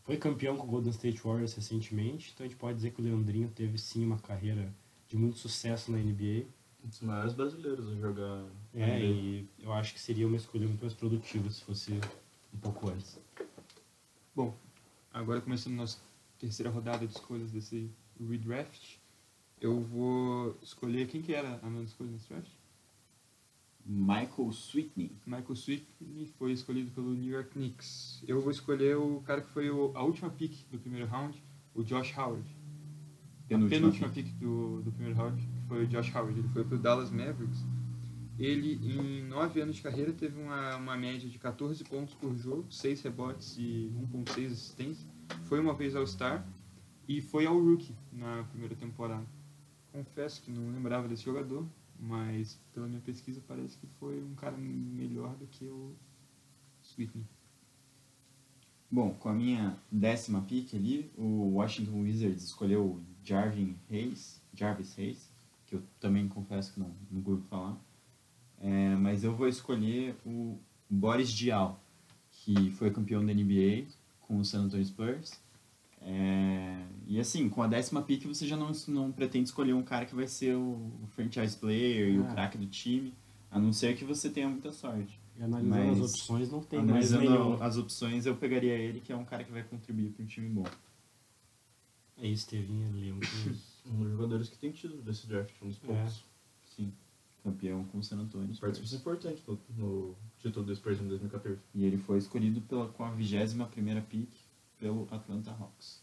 Foi campeão com o Golden State Warriors recentemente, então a gente pode dizer que o Leandrinho teve sim uma carreira de muito sucesso na NBA. Um dos maiores brasileiros a jogar. É, e eu acho que seria uma escolha muito mais produtiva se fosse um pouco antes. Bom, agora começando nossa terceira rodada de escolhas desse redraft, eu vou escolher quem que era a minha escolha nesse draft? Michael Sweetney. Michael Sweetney foi escolhido pelo New York Knicks. Eu vou escolher o cara que foi o- a última pick do primeiro round, o Josh Howard. Penúltima a penúltima pick. do, do primeiro round que foi o Josh Howard. Ele foi pro Dallas Mavericks. Ele, em nove anos de carreira, teve uma, uma média de 14 pontos por jogo, 6 rebotes e 1.6 assistência. Foi uma vez All-Star e foi ao Rookie na primeira temporada. Confesso que não lembrava desse jogador, mas pela minha pesquisa parece que foi um cara melhor do que o Sweetney. Bom, com a minha décima pick ali, o Washington Wizards escolheu Jarvin Hayes, Jarvis Hayes, que eu também confesso que não, não ouvi falar. É, mas eu vou escolher o Boris Diaw, que foi campeão da NBA com o San Antonio Spurs. É, e assim, com a décima pick você já não, não pretende escolher um cara que vai ser o, o franchise player e o Ah. craque do time, a não ser que você tenha muita sorte. E analisando as Mas, opções, não tem mais Analisando nenhum. as opções, eu pegaria ele, que é um cara que vai contribuir para um time bom. É isso, Estevinha, lembro. Um dos jogadores que tem tido desse draft, um dos poucos. Sim. Campeão com o San Antonio. Participação importante no, no título do Spurs em 2014. E ele foi escolhido pela, com a 21 primeira pick pelo Atlanta Hawks.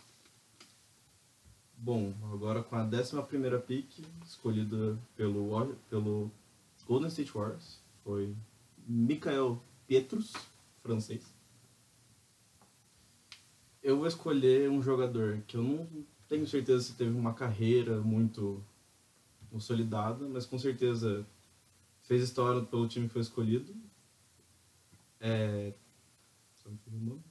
Bom, agora com a 11 pick, escolhida pelo, pelo Golden State Warriors, foi Mikael Pietrus, francês. Eu vou escolher um jogador que eu não tenho certeza se teve uma carreira muito consolidada, mas com certeza fez história pelo time que foi escolhido. É. só me fugiu o nome.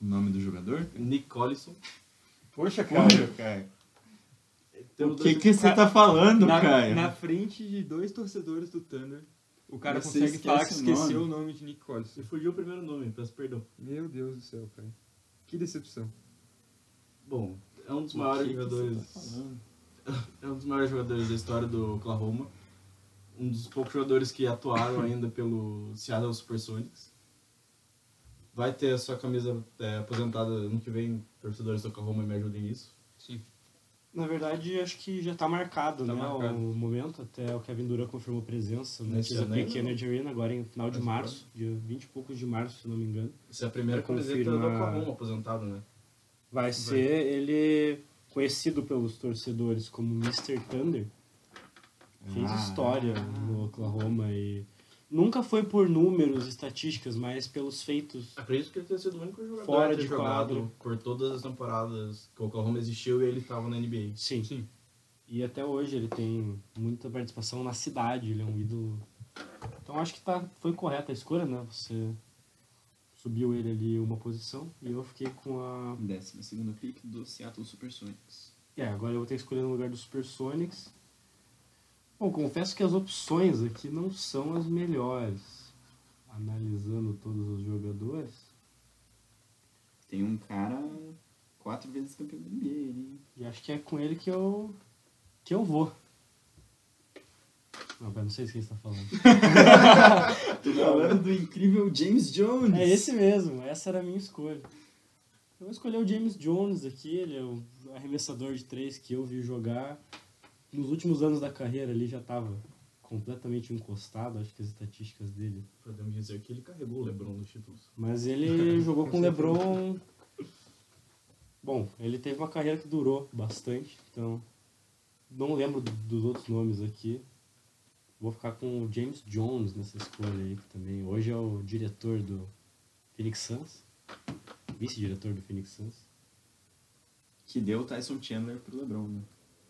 O nome do jogador? Nick Collison. Poxa, cara. Temos O que, dois- que você tá falando, na, Caio? na frente de dois torcedores do Thunder, o cara Você consegue falar que esqueceu nome. o nome de Nick Collins. Me fugiu o primeiro nome, peço perdão. Meu Deus do céu, cara. Que decepção. Bom, é um dos O maiores que que jogadores. tá? É um dos maiores jogadores da história do Oklahoma. Um dos poucos jogadores que atuaram ainda pelo Seattle Supersonics. Vai ter a sua camisa é, aposentada ano que vem. Torcedores do Oklahoma me ajudem nisso. Na verdade, acho que já está marcado, Tá né? marcado. O momento, até o Kevin Durant confirmou presença no ainda, Energy Arena, agora em final de Mas março, dia 20 e poucos de março, se não me engano. Essa é a primeira Vai camiseta do Oklahoma aposentada, né? Vai ser ele conhecido pelos torcedores como Mr. Thunder. Fez Ah. história no Oklahoma e nunca foi por números, estatísticas, mas pelos feitos. Acredito que ele tenha sido o único jogador Fora de jogado quadro. por todas as temporadas que o Oklahoma existiu e ele estava na NBA. Sim. Sim. E até hoje ele tem muita participação na cidade, ele é um ídolo. Então acho que tá, foi correta a escolha, né? Você subiu ele ali uma posição e eu fiquei com a. Décima segunda pick do Seattle Supersonics. É, agora eu vou ter que escolher no lugar do Supersonics. Bom, confesso que as opções aqui não são as melhores. Analisando todos os jogadores. Tem um cara quatro vezes campeão da NBA. Ele... E acho que é com ele que eu. que eu vou. Não, pera, não sei de quem você tá falando. Tô falando do incrível James Jones. É esse mesmo, essa era a minha escolha. Eu vou escolher o James Jones aqui, ele é o arremessador de três que eu vi jogar. Nos últimos anos da carreira ele já estava completamente encostado, acho que as estatísticas dele. Podemos dizer que ele carregou o LeBron nos títulos. Mas ele jogou com o LeBron. Bom, ele teve uma carreira que durou bastante, então não lembro do- dos outros nomes aqui. Vou ficar com o James Jones nessa escolha aí, que também hoje é o diretor do Phoenix Suns, vice-diretor do Phoenix Suns. Que deu o Tyson Chandler pro LeBron, né?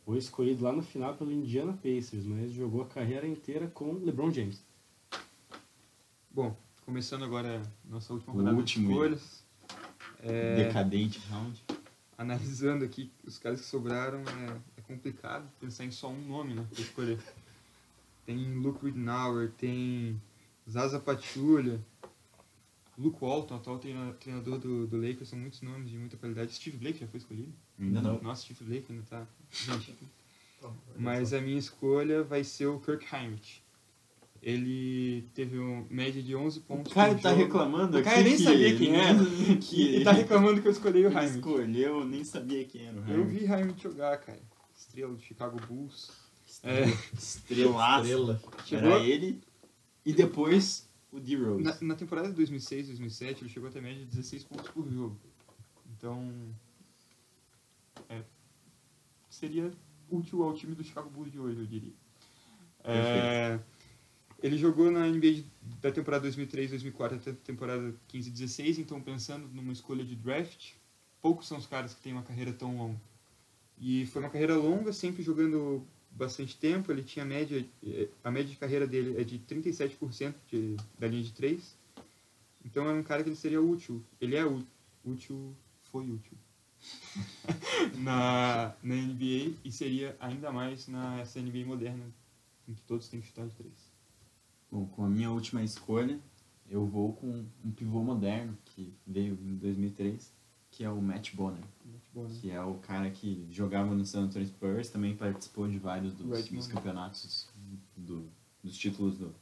Foi escolhido lá no final pelo Indiana Pacers, mas jogou a carreira inteira com LeBron James. Bom, começando agora nossa última O rodada último, de escolhas. É, Decadente round. analisando aqui os caras que sobraram, é, é complicado pensar em só um nome, né? Pra escolher. Tem Luke Ridnour, tem Zaza Pachulia, Luke Walton, atual treina- treinador do, do Lakers, são muitos nomes de muita qualidade. Steve Blake já foi escolhido? Ainda não. Nossa, Steve Blake ainda tá. Gente, mas a minha escolha vai ser o Kirk Heinrich. Ele teve uma média de 11 pontos O cara por tá jogo. reclamando O aqui cara nem que, sabia quem era. que E tá reclamando que eu escolhi o ele Heinrich. escolheu, nem sabia quem era o Eu Heinrich. vi Heinrich jogar, cara. Estrela do Chicago Bulls. É, Estrelaço. Estrela. chegou, Era ele e depois o D-Rose. na, na temporada de 2006, 2007, ele chegou até a média de 16 pontos por jogo. Então, é, seria útil ao time do Chicago Bulls de hoje, eu diria. É, ele jogou na NBA da temporada 2003, 2004 até a temporada 15, 16, então pensando numa escolha de draft, poucos são os caras que têm uma carreira tão longa. E foi uma carreira longa, sempre jogando bastante tempo, ele tinha média, a média de carreira dele é de 37% de, da linha de 3. Então é um cara que ele seria útil. Ele é útil, foi útil. na, na NBA e seria ainda mais nessa NBA moderna, em que todos têm que chutar de 3. Bom, com a minha última escolha, eu vou com um pivô moderno que veio em 2003, que é o Matt Bonner, bom, né? que é o cara que jogava no San Antonio Spurs, também participou de vários dos, Right dos Bonner. campeonatos, do- dos títulos do,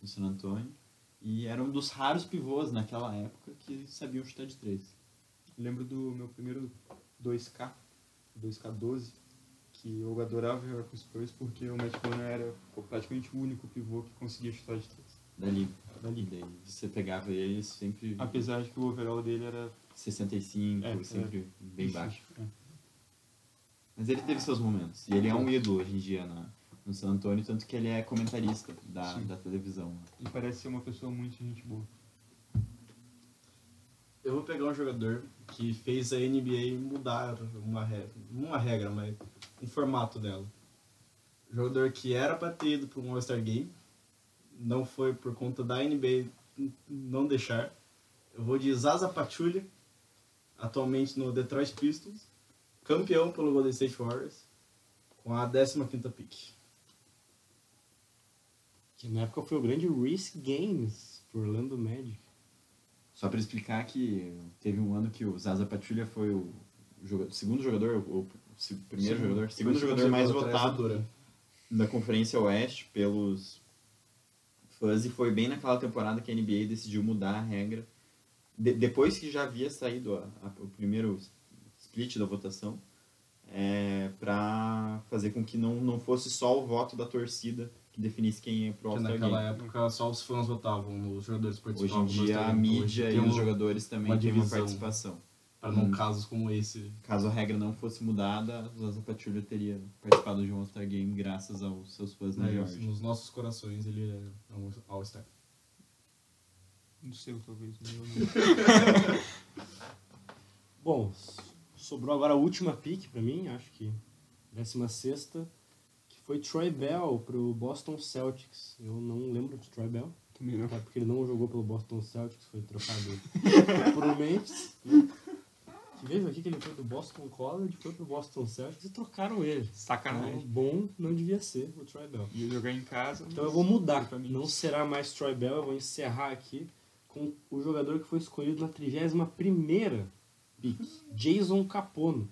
do San Antonio, e era um dos raros pivôs naquela época que sabiam chutar de três. Lembro do meu primeiro 2K, 2K12, que eu adorava jogar com os Spurs porque o Matt Bonner era praticamente o único pivô que conseguia chutar de 3. Da liga. Da liga. Daí você pegava ele sempre Apesar de que o overall dele era 65, É, sempre bem baixo. É. Mas ele teve seus momentos. E ele é um ídolo hoje em dia na, no San Antonio, tanto que ele é comentarista da, Sim. da televisão. E parece ser uma pessoa muito gente boa. Eu vou pegar um jogador que fez a NBA mudar uma regra, uma regra, mas um formato dela. Jogador que era pra ter ido para um All-Star Game, não foi por conta da NBA não deixar. Eu vou de Zaza Pachulia, atualmente no Detroit Pistons, campeão pelo Golden State Warriors, com a 15ª pick. Que na época foi o grande Risk Games por Orlando Magic. Só para explicar que teve um ano que o Zaza Pachulia foi o joga- segundo jogador, ou primeiro Segundo. jogador, segundo jogador mais votado Duran. da Conferência Oeste pelos fãs e foi bem naquela temporada que a NBA decidiu mudar a regra. De- depois que já havia saído a- a- o primeiro split da votação, é, para fazer com que não, não fosse só o voto da torcida que definisse quem ia pro All-Star naquela Game. época só os fãs votavam, os jogadores Hoje participavam. em do dia a. Hoje mídia e os jogadores também têm uma participação. Para não Hum. casos como esse. Caso a regra não fosse mudada, o Zaza Pachulia teria participado de um All-Star Game graças aos seus fãs na Georgia. nos nossos corações ele é um All-Star. No seu, talvez. Meu, não. Bom, sobrou agora a última pick pra mim, acho que 16 que foi Troy Bell pro Boston Celtics. Eu não lembro de Troy Bell, Também não. até porque ele não jogou pelo Boston Celtics, foi trocado por um Memphis. né? Que aqui que ele foi do Boston College, foi pro Boston Celtics e trocaram ele. Então, Sacanagem. bom não devia ser o Troy Bell. Ia jogar em casa. Então eu vou mudar. Não será mais Troy Bell, eu vou encerrar aqui com o jogador que foi escolhido na 31ª pick, Jason Capono.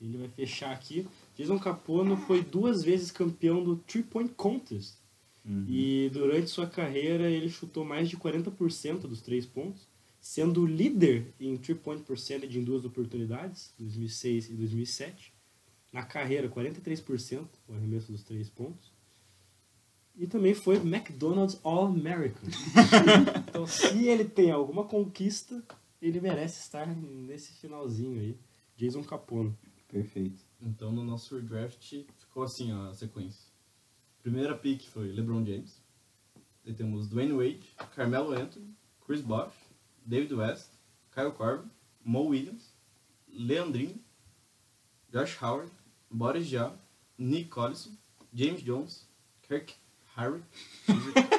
Ele vai fechar aqui. Jason Capono foi duas vezes campeão do Three Point Contest. Uhum. E durante sua carreira ele chutou mais de 40% dos três pontos, sendo líder em three point percentage em duas oportunidades, 2006 e 2007. Na carreira, 43% o arremesso dos três pontos. E também foi McDonald's All-American. então, se ele tem alguma conquista, ele merece estar nesse finalzinho aí. Jason Capone. Perfeito. Então no nosso draft ficou assim ó, a sequência. Primeira pick foi LeBron James. Daí temos Dwayne Wade, Carmelo Anthony, Chris Bosh, David West, Kyle Korver, Mo Williams, Leandrinho, Josh Howard, Boris Diaw, Nick Collison, James Jones, Kirk Harry,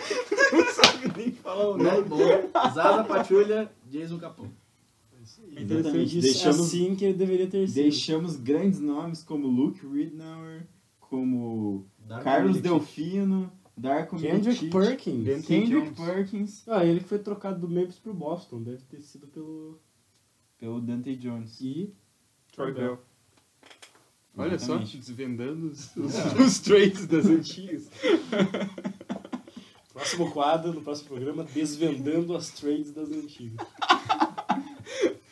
Não sabe nem falar o nome. Zaza Patrulha, Jason Capone. Interessante. Isso Deixamos- é assim que ele deveria ter sido. Deixamos grandes nomes como Luke Ridnour, como Darko Carlos Milicic. Delfino, Darko Kendrick Perkins. Ben- Kendrick Jones. Perkins, Ah, ele que foi trocado do Memphis pro Boston. Deve ter sido pelo... pelo Dante Jones. E... Troy Bell. Olha só, Exatamente. desvendando os, os, os trades das antigas. Próximo quadro, no próximo programa, desvendando as trades das antigas.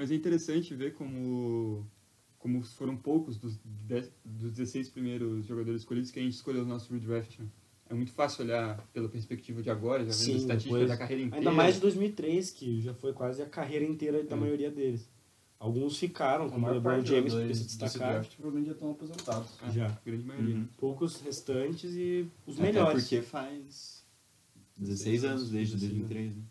Mas é interessante ver como, como foram poucos dos, dez- dos 16 primeiros jogadores escolhidos que a gente escolheu no nosso redraft. né? É muito fácil olhar pela perspectiva de agora, já vendo a estatística depois- da carreira inteira. Ainda mais de 2003, que já foi quase a carreira inteira da É. maioria deles. Alguns ficaram, como o LeBron James, jogadores se desse destacaram. draft provavelmente já estão aposentados. Ah, Já. a grande maioria. Uhum. Poucos restantes e os Até melhores. porque faz 16 anos desde 16 2003, né?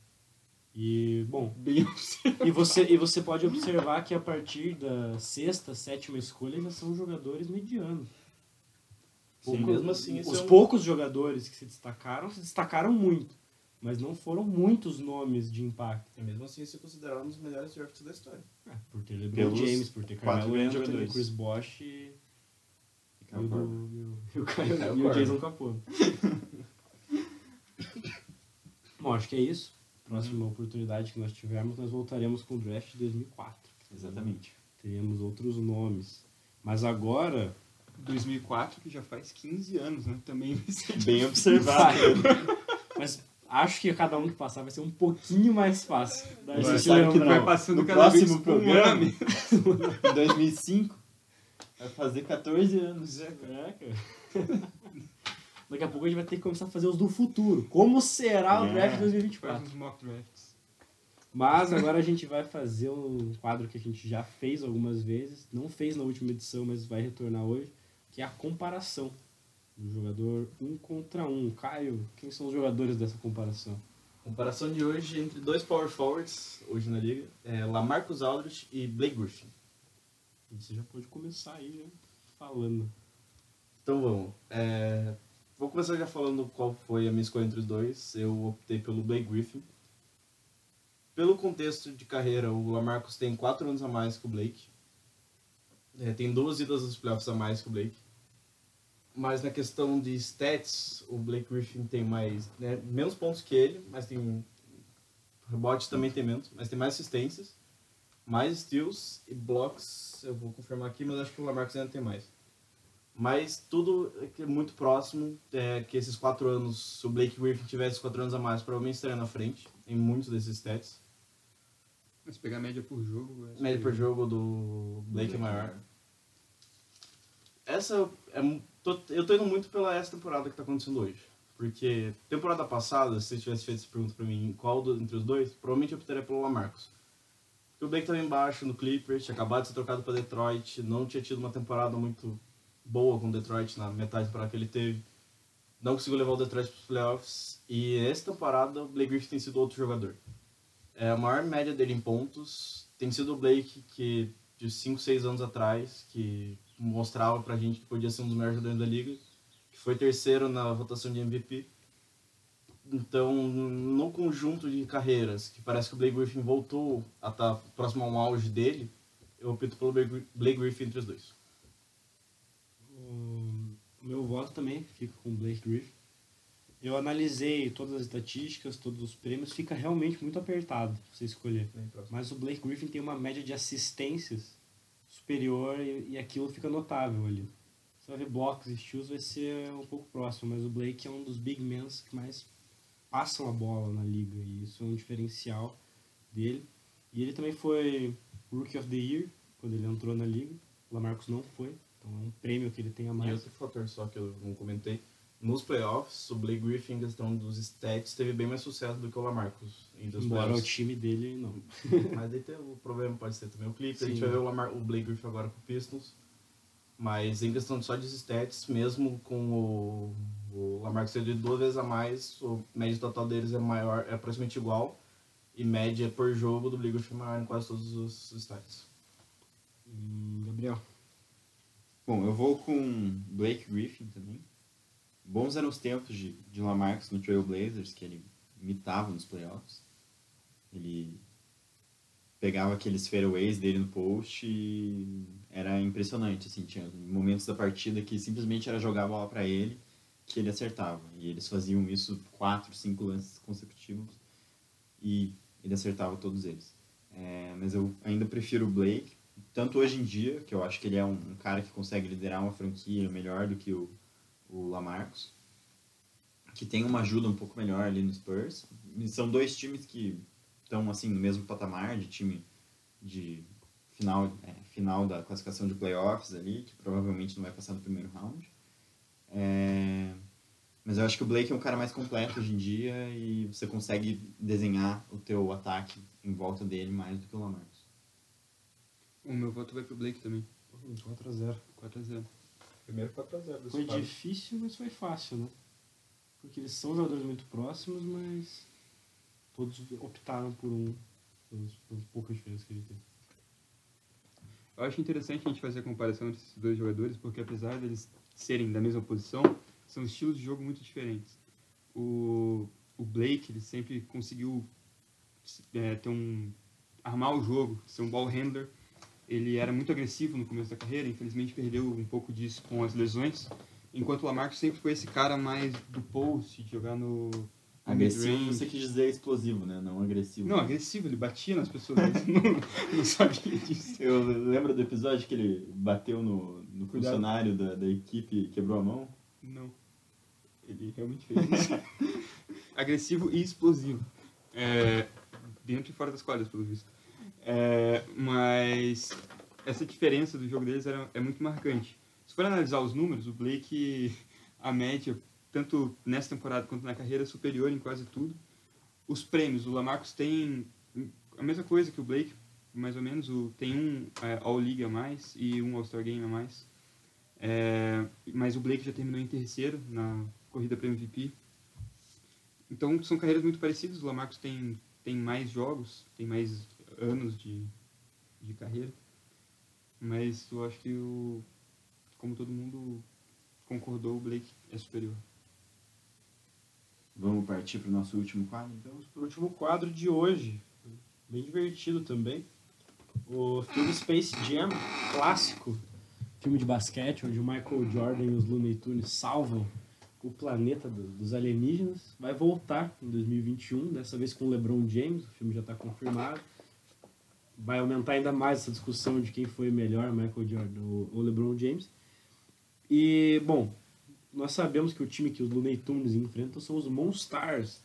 E, bom, Bem e você, e você pode observar que a partir da sexta, sétima escolha já são jogadores medianos. Sim, Poucos- mesmo assim, esse os é um- poucos jogadores que se destacaram, se destacaram muito. Mas não foram muitos nomes de impacto. E mesmo assim, esse é considerado um dos melhores drafts da história. É, por ter LeBron Pelos James, por ter Carmelo Anthony, jogadores. Chris Bosh e, e o, e o- e o Caio- e o. Jason Capone. Bom, acho que é isso. Próxima oportunidade que nós tivermos, nós voltaremos com o draft de 2004. Exatamente. Teremos outros nomes. Mas agora, 2004, que já faz 15 anos, né? Também vai ser Bem observado. mas acho que cada um que passar vai ser um pouquinho mais fácil. Daí Vai, sabe que vai passando no cada próximo um programa- em 2005, vai fazer 14 anos. É, cara. Daqui a pouco a gente vai ter que começar a fazer os do futuro. Como será o É. draft de Faz 2024? uns mock drafts. Mas agora a gente vai fazer um quadro que a gente já fez algumas vezes. Não fez na última edição, mas vai retornar hoje. Que é a comparação. Do jogador um contra um. Caio, quem são os jogadores dessa comparação? Comparação de hoje entre dois power forwards, hoje na liga, é Lamarcus Aldridge e Blake Griffin. Você já pode começar aí, já falando. Então vamos. É, Vou começar já falando qual foi a minha escolha entre os dois. Eu optei pelo Blake Griffin. Pelo contexto de carreira, o Lamarcus tem 4 anos a mais que o Blake. É, tem duas idas aos playoffs a mais que o Blake. Mas na questão de stats, o Blake Griffin tem mais né, menos pontos que ele, mas tem rebote também tem menos, mas tem mais assistências, mais steals e blocks. Eu vou confirmar aqui, mas acho que o Lamarcus ainda tem mais. Mas tudo é é muito próximo, é, que esses quatro anos, se o Blake Griffin tivesse quatro anos a mais, provavelmente estaria na frente em muitos desses stats. Mas pegar a média por jogo. Média por jogo do Blake é maior. Essa é, tô- eu tô indo muito pela essa temporada que tá acontecendo hoje. Porque temporada passada, se você tivesse feito essa pergunta pra mim, qual do- entre os dois, provavelmente eu optaria pelo Lamarcus. Porque o Blake tava embaixo no Clippers, tinha acabado de ser trocado pra Detroit, não tinha tido uma temporada muito boa com Detroit na metade temporada que ele teve. Não conseguiu levar o Detroit pros playoffs. E essa temporada, o Blake Griffin tem sido outro jogador. É, a maior média dele em pontos tem sido o Blake, que de 5, 6 anos atrás, que mostrava pra gente que podia ser um dos melhores jogadores da liga, que foi terceiro na votação de MVP. Então, no conjunto de carreiras, que parece que o Blake Griffin voltou a estar próximo ao auge dele, eu opto pelo Blake Griffin entre os dois. Meu voto também fica com o Blake Griffin. Eu analisei todas as estatísticas, todos os prêmios, fica realmente muito apertado você escolher. Mas o Blake Griffin tem uma média de assistências superior e, e aquilo fica notável ali. Você vai ver blocos e steals, vai ser um pouco próximo, mas o Blake é um dos big men que mais passam a bola na liga e isso é um diferencial dele. E ele também foi Rookie of the Year quando ele entrou na liga. O Lamarcus não foi, então é um prêmio que ele tem a E mais. outro fator só que eu não comentei, nos playoffs, o Blake Griffin, em questão dos stats, teve bem mais sucesso do que o Lamarcus Embora o time dele não. Mas daí tem, o problema pode ser também o Clippers. A gente vai ver o, Lamar, o Blake Griffin agora com o Pistons. Mas em questão só de stats, mesmo com o, o Lamarcus sendo duas vezes a mais, o média total deles é maior, é praticamente igual. E média por jogo do Blake Griffin é maior em quase todos os stats. Hum, Gabriel. Bom, eu vou com Blake Griffin também. Bons eram os tempos de, de Lamarcus no Trail Blazers, que ele imitava nos playoffs. Ele pegava aqueles fairways dele no post e era impressionante, assim, tinha momentos da partida que simplesmente era jogar a bola para ele que ele acertava. E eles faziam isso quatro, cinco lances consecutivos e ele acertava todos eles. É, mas eu ainda prefiro o Blake, tanto hoje em dia, que eu acho que ele é um, cara que consegue liderar uma franquia melhor do que o, o Lamarcus, que tem uma ajuda um pouco melhor ali no Spurs. E são dois times que estão assim no mesmo patamar de time de final, é, final da classificação de playoffs ali, que provavelmente não vai passar no primeiro round. É, mas eu acho que o Blake é um cara mais completo hoje em dia e você consegue desenhar o teu ataque em volta dele mais do que o Lamarcus. O meu voto vai pro Blake também. 4x0. 4x0. Primeiro 4x0 desse Foi quadro. difícil, mas foi fácil, né? Porque eles são jogadores muito próximos, mas todos optaram por um, pelos, pelas poucas diferenças que ele tem. Eu acho interessante a gente fazer a comparação entre esses dois jogadores, porque apesar deles serem da mesma posição, são estilos de jogo muito diferentes. O, o Blake, ele sempre conseguiu é, ter um armar o jogo, ser um ball handler. Ele era muito agressivo no começo da carreira, infelizmente perdeu um pouco disso com as lesões. Enquanto o Lamarcus sempre foi esse cara mais do post, de jogar no, Agressivo você quis dizer explosivo, né? Não agressivo. Não, agressivo, ele batia nas pessoas, não, não sabia disso. Eu lembro do episódio que ele bateu no, no Cuidado. funcionário da, da equipe e quebrou a mão. Não. Ele realmente fez isso. Agressivo e explosivo. É, dentro e fora das quadras, pelo visto. É, mas essa diferença do jogo deles era, é muito marcante. Se for analisar os números, o Blake, a média, tanto nessa temporada quanto na carreira, é superior em quase tudo. Os prêmios, o Lamarcus tem a mesma coisa que o Blake, mais ou menos. O, tem um é, All-League a mais e um All-Star Game a mais. É, mas o Blake já terminou em terceiro na corrida para MVP. Então são carreiras muito parecidas. O Lamarcus tem, tem mais jogos, tem mais anos de, de carreira. Mas eu acho que, o, como todo mundo concordou, o Blake é superior. Vamos partir para o nosso último quadro, então? Vamos para o último quadro de hoje. Bem divertido também. O filme Space Jam, clássico. Filme de basquete, onde o Michael Jordan e os Looney Tunes salvam o planeta do- dos alienígenas. Vai voltar em 2021, dessa vez com o LeBron James. O filme já está confirmado. Vai aumentar ainda mais essa discussão de quem foi melhor, Michael Jordan ou LeBron James. E, bom, nós sabemos que o time que os Looney Tunes enfrentam são os Monstars,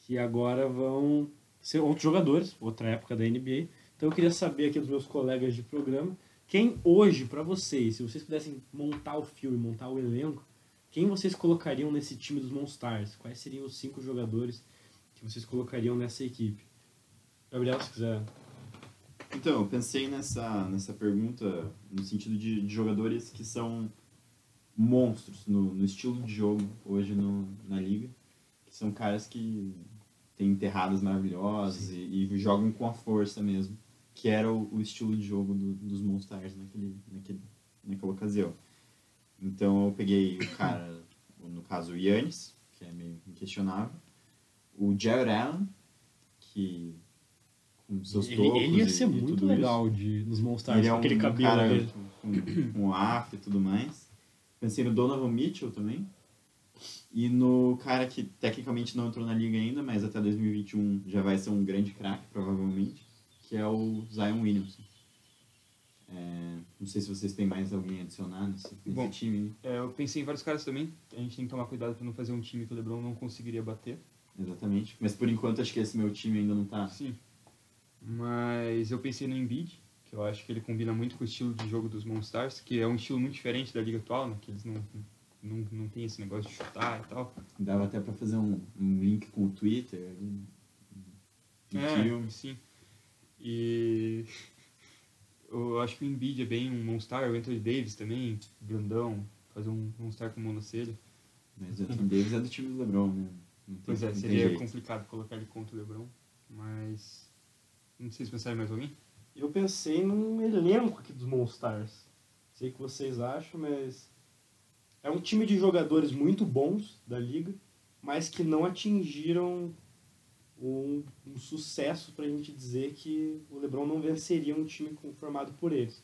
que agora vão ser outros jogadores, outra época da NBA. Então eu queria saber aqui dos meus colegas de programa, quem hoje, para vocês, se vocês pudessem montar o filme, montar o elenco, quem vocês colocariam nesse time dos Monstars? Quais seriam os cinco jogadores que vocês colocariam nessa equipe? Gabriel, se quiser. Então, eu pensei nessa, nessa pergunta no sentido de, de jogadores que são monstros no, no estilo de jogo hoje no, na liga, que são caras que têm enterradas maravilhosas e, e jogam com a força mesmo, que era o, o estilo de jogo do- dos Monstars naquele, naquele, naquela ocasião. Então eu peguei o cara, no caso o Yannis, que é meio inquestionável, o Jared Allen, que com seus Ele, tocos ele ia ser e muito tudo isso. legal de, nos Monstars, Ele é com um aquele cabelo cara dele. com, com afro e tudo mais. Pensei no Donovan Mitchell também. E no cara que tecnicamente não entrou na liga ainda, mas até 2021 já vai ser um grande craque, provavelmente, que é o Zion Williamson. É, não sei se vocês têm mais alguém a adicionar nesse, nesse Bom. time. É, eu pensei em vários caras também. A gente tem que tomar cuidado para não fazer um time que o LeBron não conseguiria bater. Exatamente. Mas por enquanto acho que esse meu time ainda não tá. Mas eu pensei no Embiid, que eu acho que ele combina muito com o estilo de jogo dos Monstars, que é um estilo muito diferente da liga atual, né? Que eles não, não, não tem esse negócio de chutar e tal. Dava até pra fazer um, um link com o Twitter ali. É, filme. sim. E eu acho que o Embiid é bem um Monstar, o Anthony Davis também, grandão, fazer um Monstar com selha. Mas o Anthony Davis é do time do LeBron, né? Tem, Pois é, seria complicado colocar ele contra o LeBron, mas não sei se pensaram mais alguém. Eu pensei num elenco aqui dos Monstars. Sei o que vocês acham, mas é um time de jogadores muito bons da liga, mas que não atingiram um, um sucesso pra gente dizer que o LeBron não venceria um time formado por eles.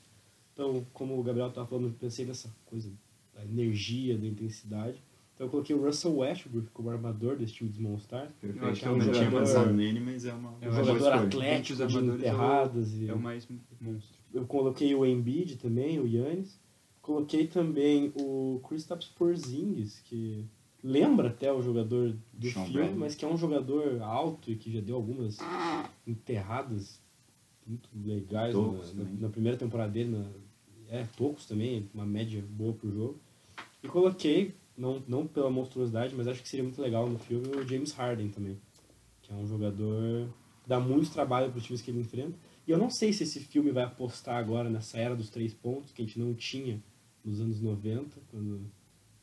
Então, como o Gabriel estava falando, eu pensei nessa coisa da energia, da intensidade. Então eu coloquei o Russell Westbrook como armador desse time dos Monstars. Perfeito. Eu acho que é um não tinha jogador- pensado nele, mas é uma, É Um jogador atlético, de os armadores, enterradas. E... É o mais monstro. Eu coloquei o Embiid também, o Yannis. Coloquei também o Kristaps Porzingis, que lembra até o jogador do Sean filme, Bradley. mas que é um jogador alto e que já deu algumas enterradas muito legais na, na- na primeira temporada dele. Na, é, tocos também, uma média boa pro jogo. E coloquei, não, não pela monstruosidade, mas acho que seria muito legal no filme, o James Harden também. Que é um jogador que dá muito trabalho para os times que ele enfrenta. E eu não sei se esse filme vai apostar agora nessa era dos três pontos, que a gente não tinha nos anos 90, quando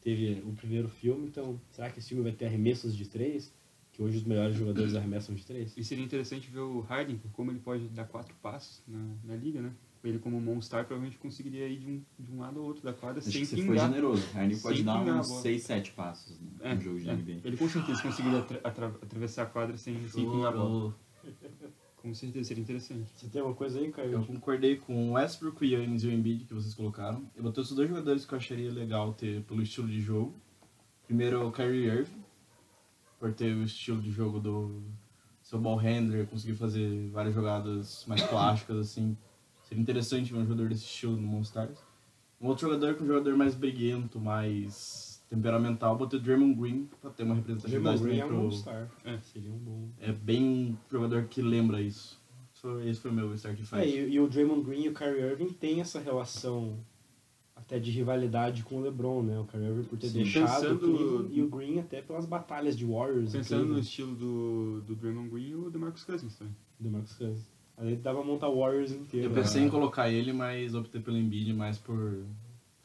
teve o primeiro filme. Então, será que esse filme vai ter arremessos de três? Que hoje os melhores jogadores arremessam de três? E seria interessante ver o Harden, como ele pode dar quatro passos na, na liga, né? Ele como Monstar provavelmente conseguiria ir de um, de um lado ao outro da quadra Acho sem que você foi pingar. generoso. O Harden pode dar uns bola. 6, 7 passos né, É, no jogo de é. NBA. Ele com certeza conseguiria atra- atra- atravessar a quadra sem, sem pingar a bola. Com certeza seria interessante. Você tem alguma coisa aí, Caio? Eu concordei com o Westbrook, o Yannis e o Embiid que vocês colocaram. Eu botei os dois jogadores que eu acharia legal ter pelo estilo de jogo. Primeiro o Kyrie Irving, por ter o estilo de jogo do seu ball handler, conseguir fazer várias jogadas mais plásticas, assim. Seria interessante ver um jogador desse estilo no Monstars. Um outro jogador que é um jogador mais briguento, mais temperamental, botei o Draymond Green pra ter uma representatividade Draymond Green é também um pro... É. Seria um bom... É bem um jogador que lembra isso. Isso- Esse foi o meu Start É, Five. e, e o Draymond Green e o Kyrie Irving têm essa relação até de rivalidade com o LeBron, né? O Kyrie Irving por ter Sim. deixado o Pensando- Cleveland e o Green até pelas batalhas de Warriors Pensando no estilo do, do Draymond Green e o DeMarcus Cousins também. do Marcus Cousins. Aí dava pra montar Warriors inteiro. Eu né? pensei em colocar ele, mas optei pelo Embiid mais por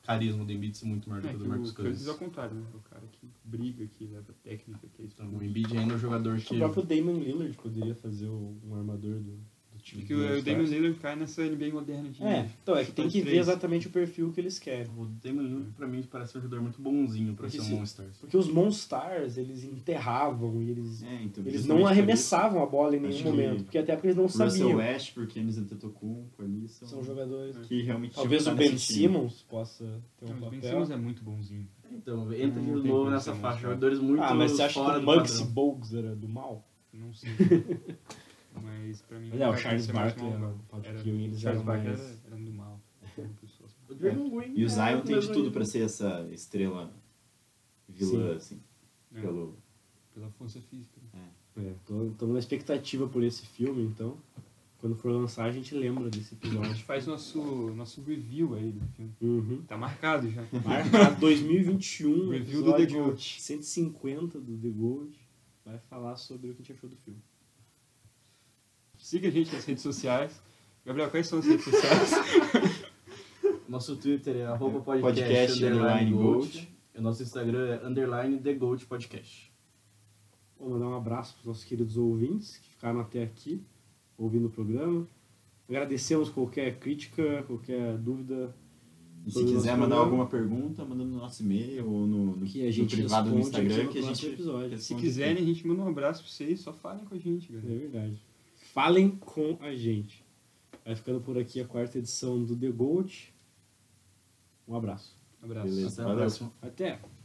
carisma do Embiid ser muito maior do É, que o do o Marcus Cousins Cousins. é o contrário, né? O cara que briga, que leva técnica, que é isso. Então, o Embiid ainda é um jogador que. O próprio Damon Lillard poderia fazer um armador do. Porque do o. Damian Lillard cai nessa NBA moderna de É, então é que tem que ver exatamente o perfil que eles querem. O Damon Lillard, pra mim, parece um jogador muito bonzinho pra Porque ser um Monstars. Porque os Monstars, eles enterravam e eles, É, então, eles não arremessavam a bola em nenhum que momento. Porque até porque eles não Russell sabiam. Westbrook e Giannis Antetokounmpo ali são, São jogadores. que realmente Talvez o que Ben. Simmons possa ter um Então, o Ben papel. Simmons é muito bonzinho. Então, entra de novo nessa faixa. Jogadores muito Ah, mas você acha que o padrão. Bogues era do mal? Não sei. Mas pra mim. Mas é, o Charles Barkley mal, era o Patrick Era- eles Charles eram Barkley mais- era, era do mal. O Draymond Green E o é Zion tem de tudo pra ser essa estrela vilã, Sim. assim. É, Pelo... Pela força física. É, tô, tô na expectativa por esse filme, então. Quando for lançar, a gente lembra desse A gente episódio. faz nosso, nosso review aí do filme. Uhum. Tá marcado já. Marcado 2021, Review do The episódio Goat. 150 do The Gold. Vai falar sobre o que a gente achou do filme. Siga a gente nas redes sociais. Gabriel, quais são as redes sociais? Nosso Twitter é arroba podcast, Podcast, underline Gold. Gold. E o nosso Instagram é underline The Gold Podcast. Vou mandar um abraço para os nossos queridos ouvintes que ficaram até aqui ouvindo o programa. Agradecemos qualquer crítica, qualquer dúvida E se quiser mandar programa. alguma pergunta, manda no nosso e-mail ou no, no, que a no gente privado do responde aqui Instagram no que a gente episódio. Se quiserem, a gente manda um abraço pra vocês. Só falem com a gente, É galera. verdade. Falem com a gente. Vai ficando por aqui a quarta edição do The Gold. Um abraço. Abraço. Beleza. Até a valeu. próxima. Até!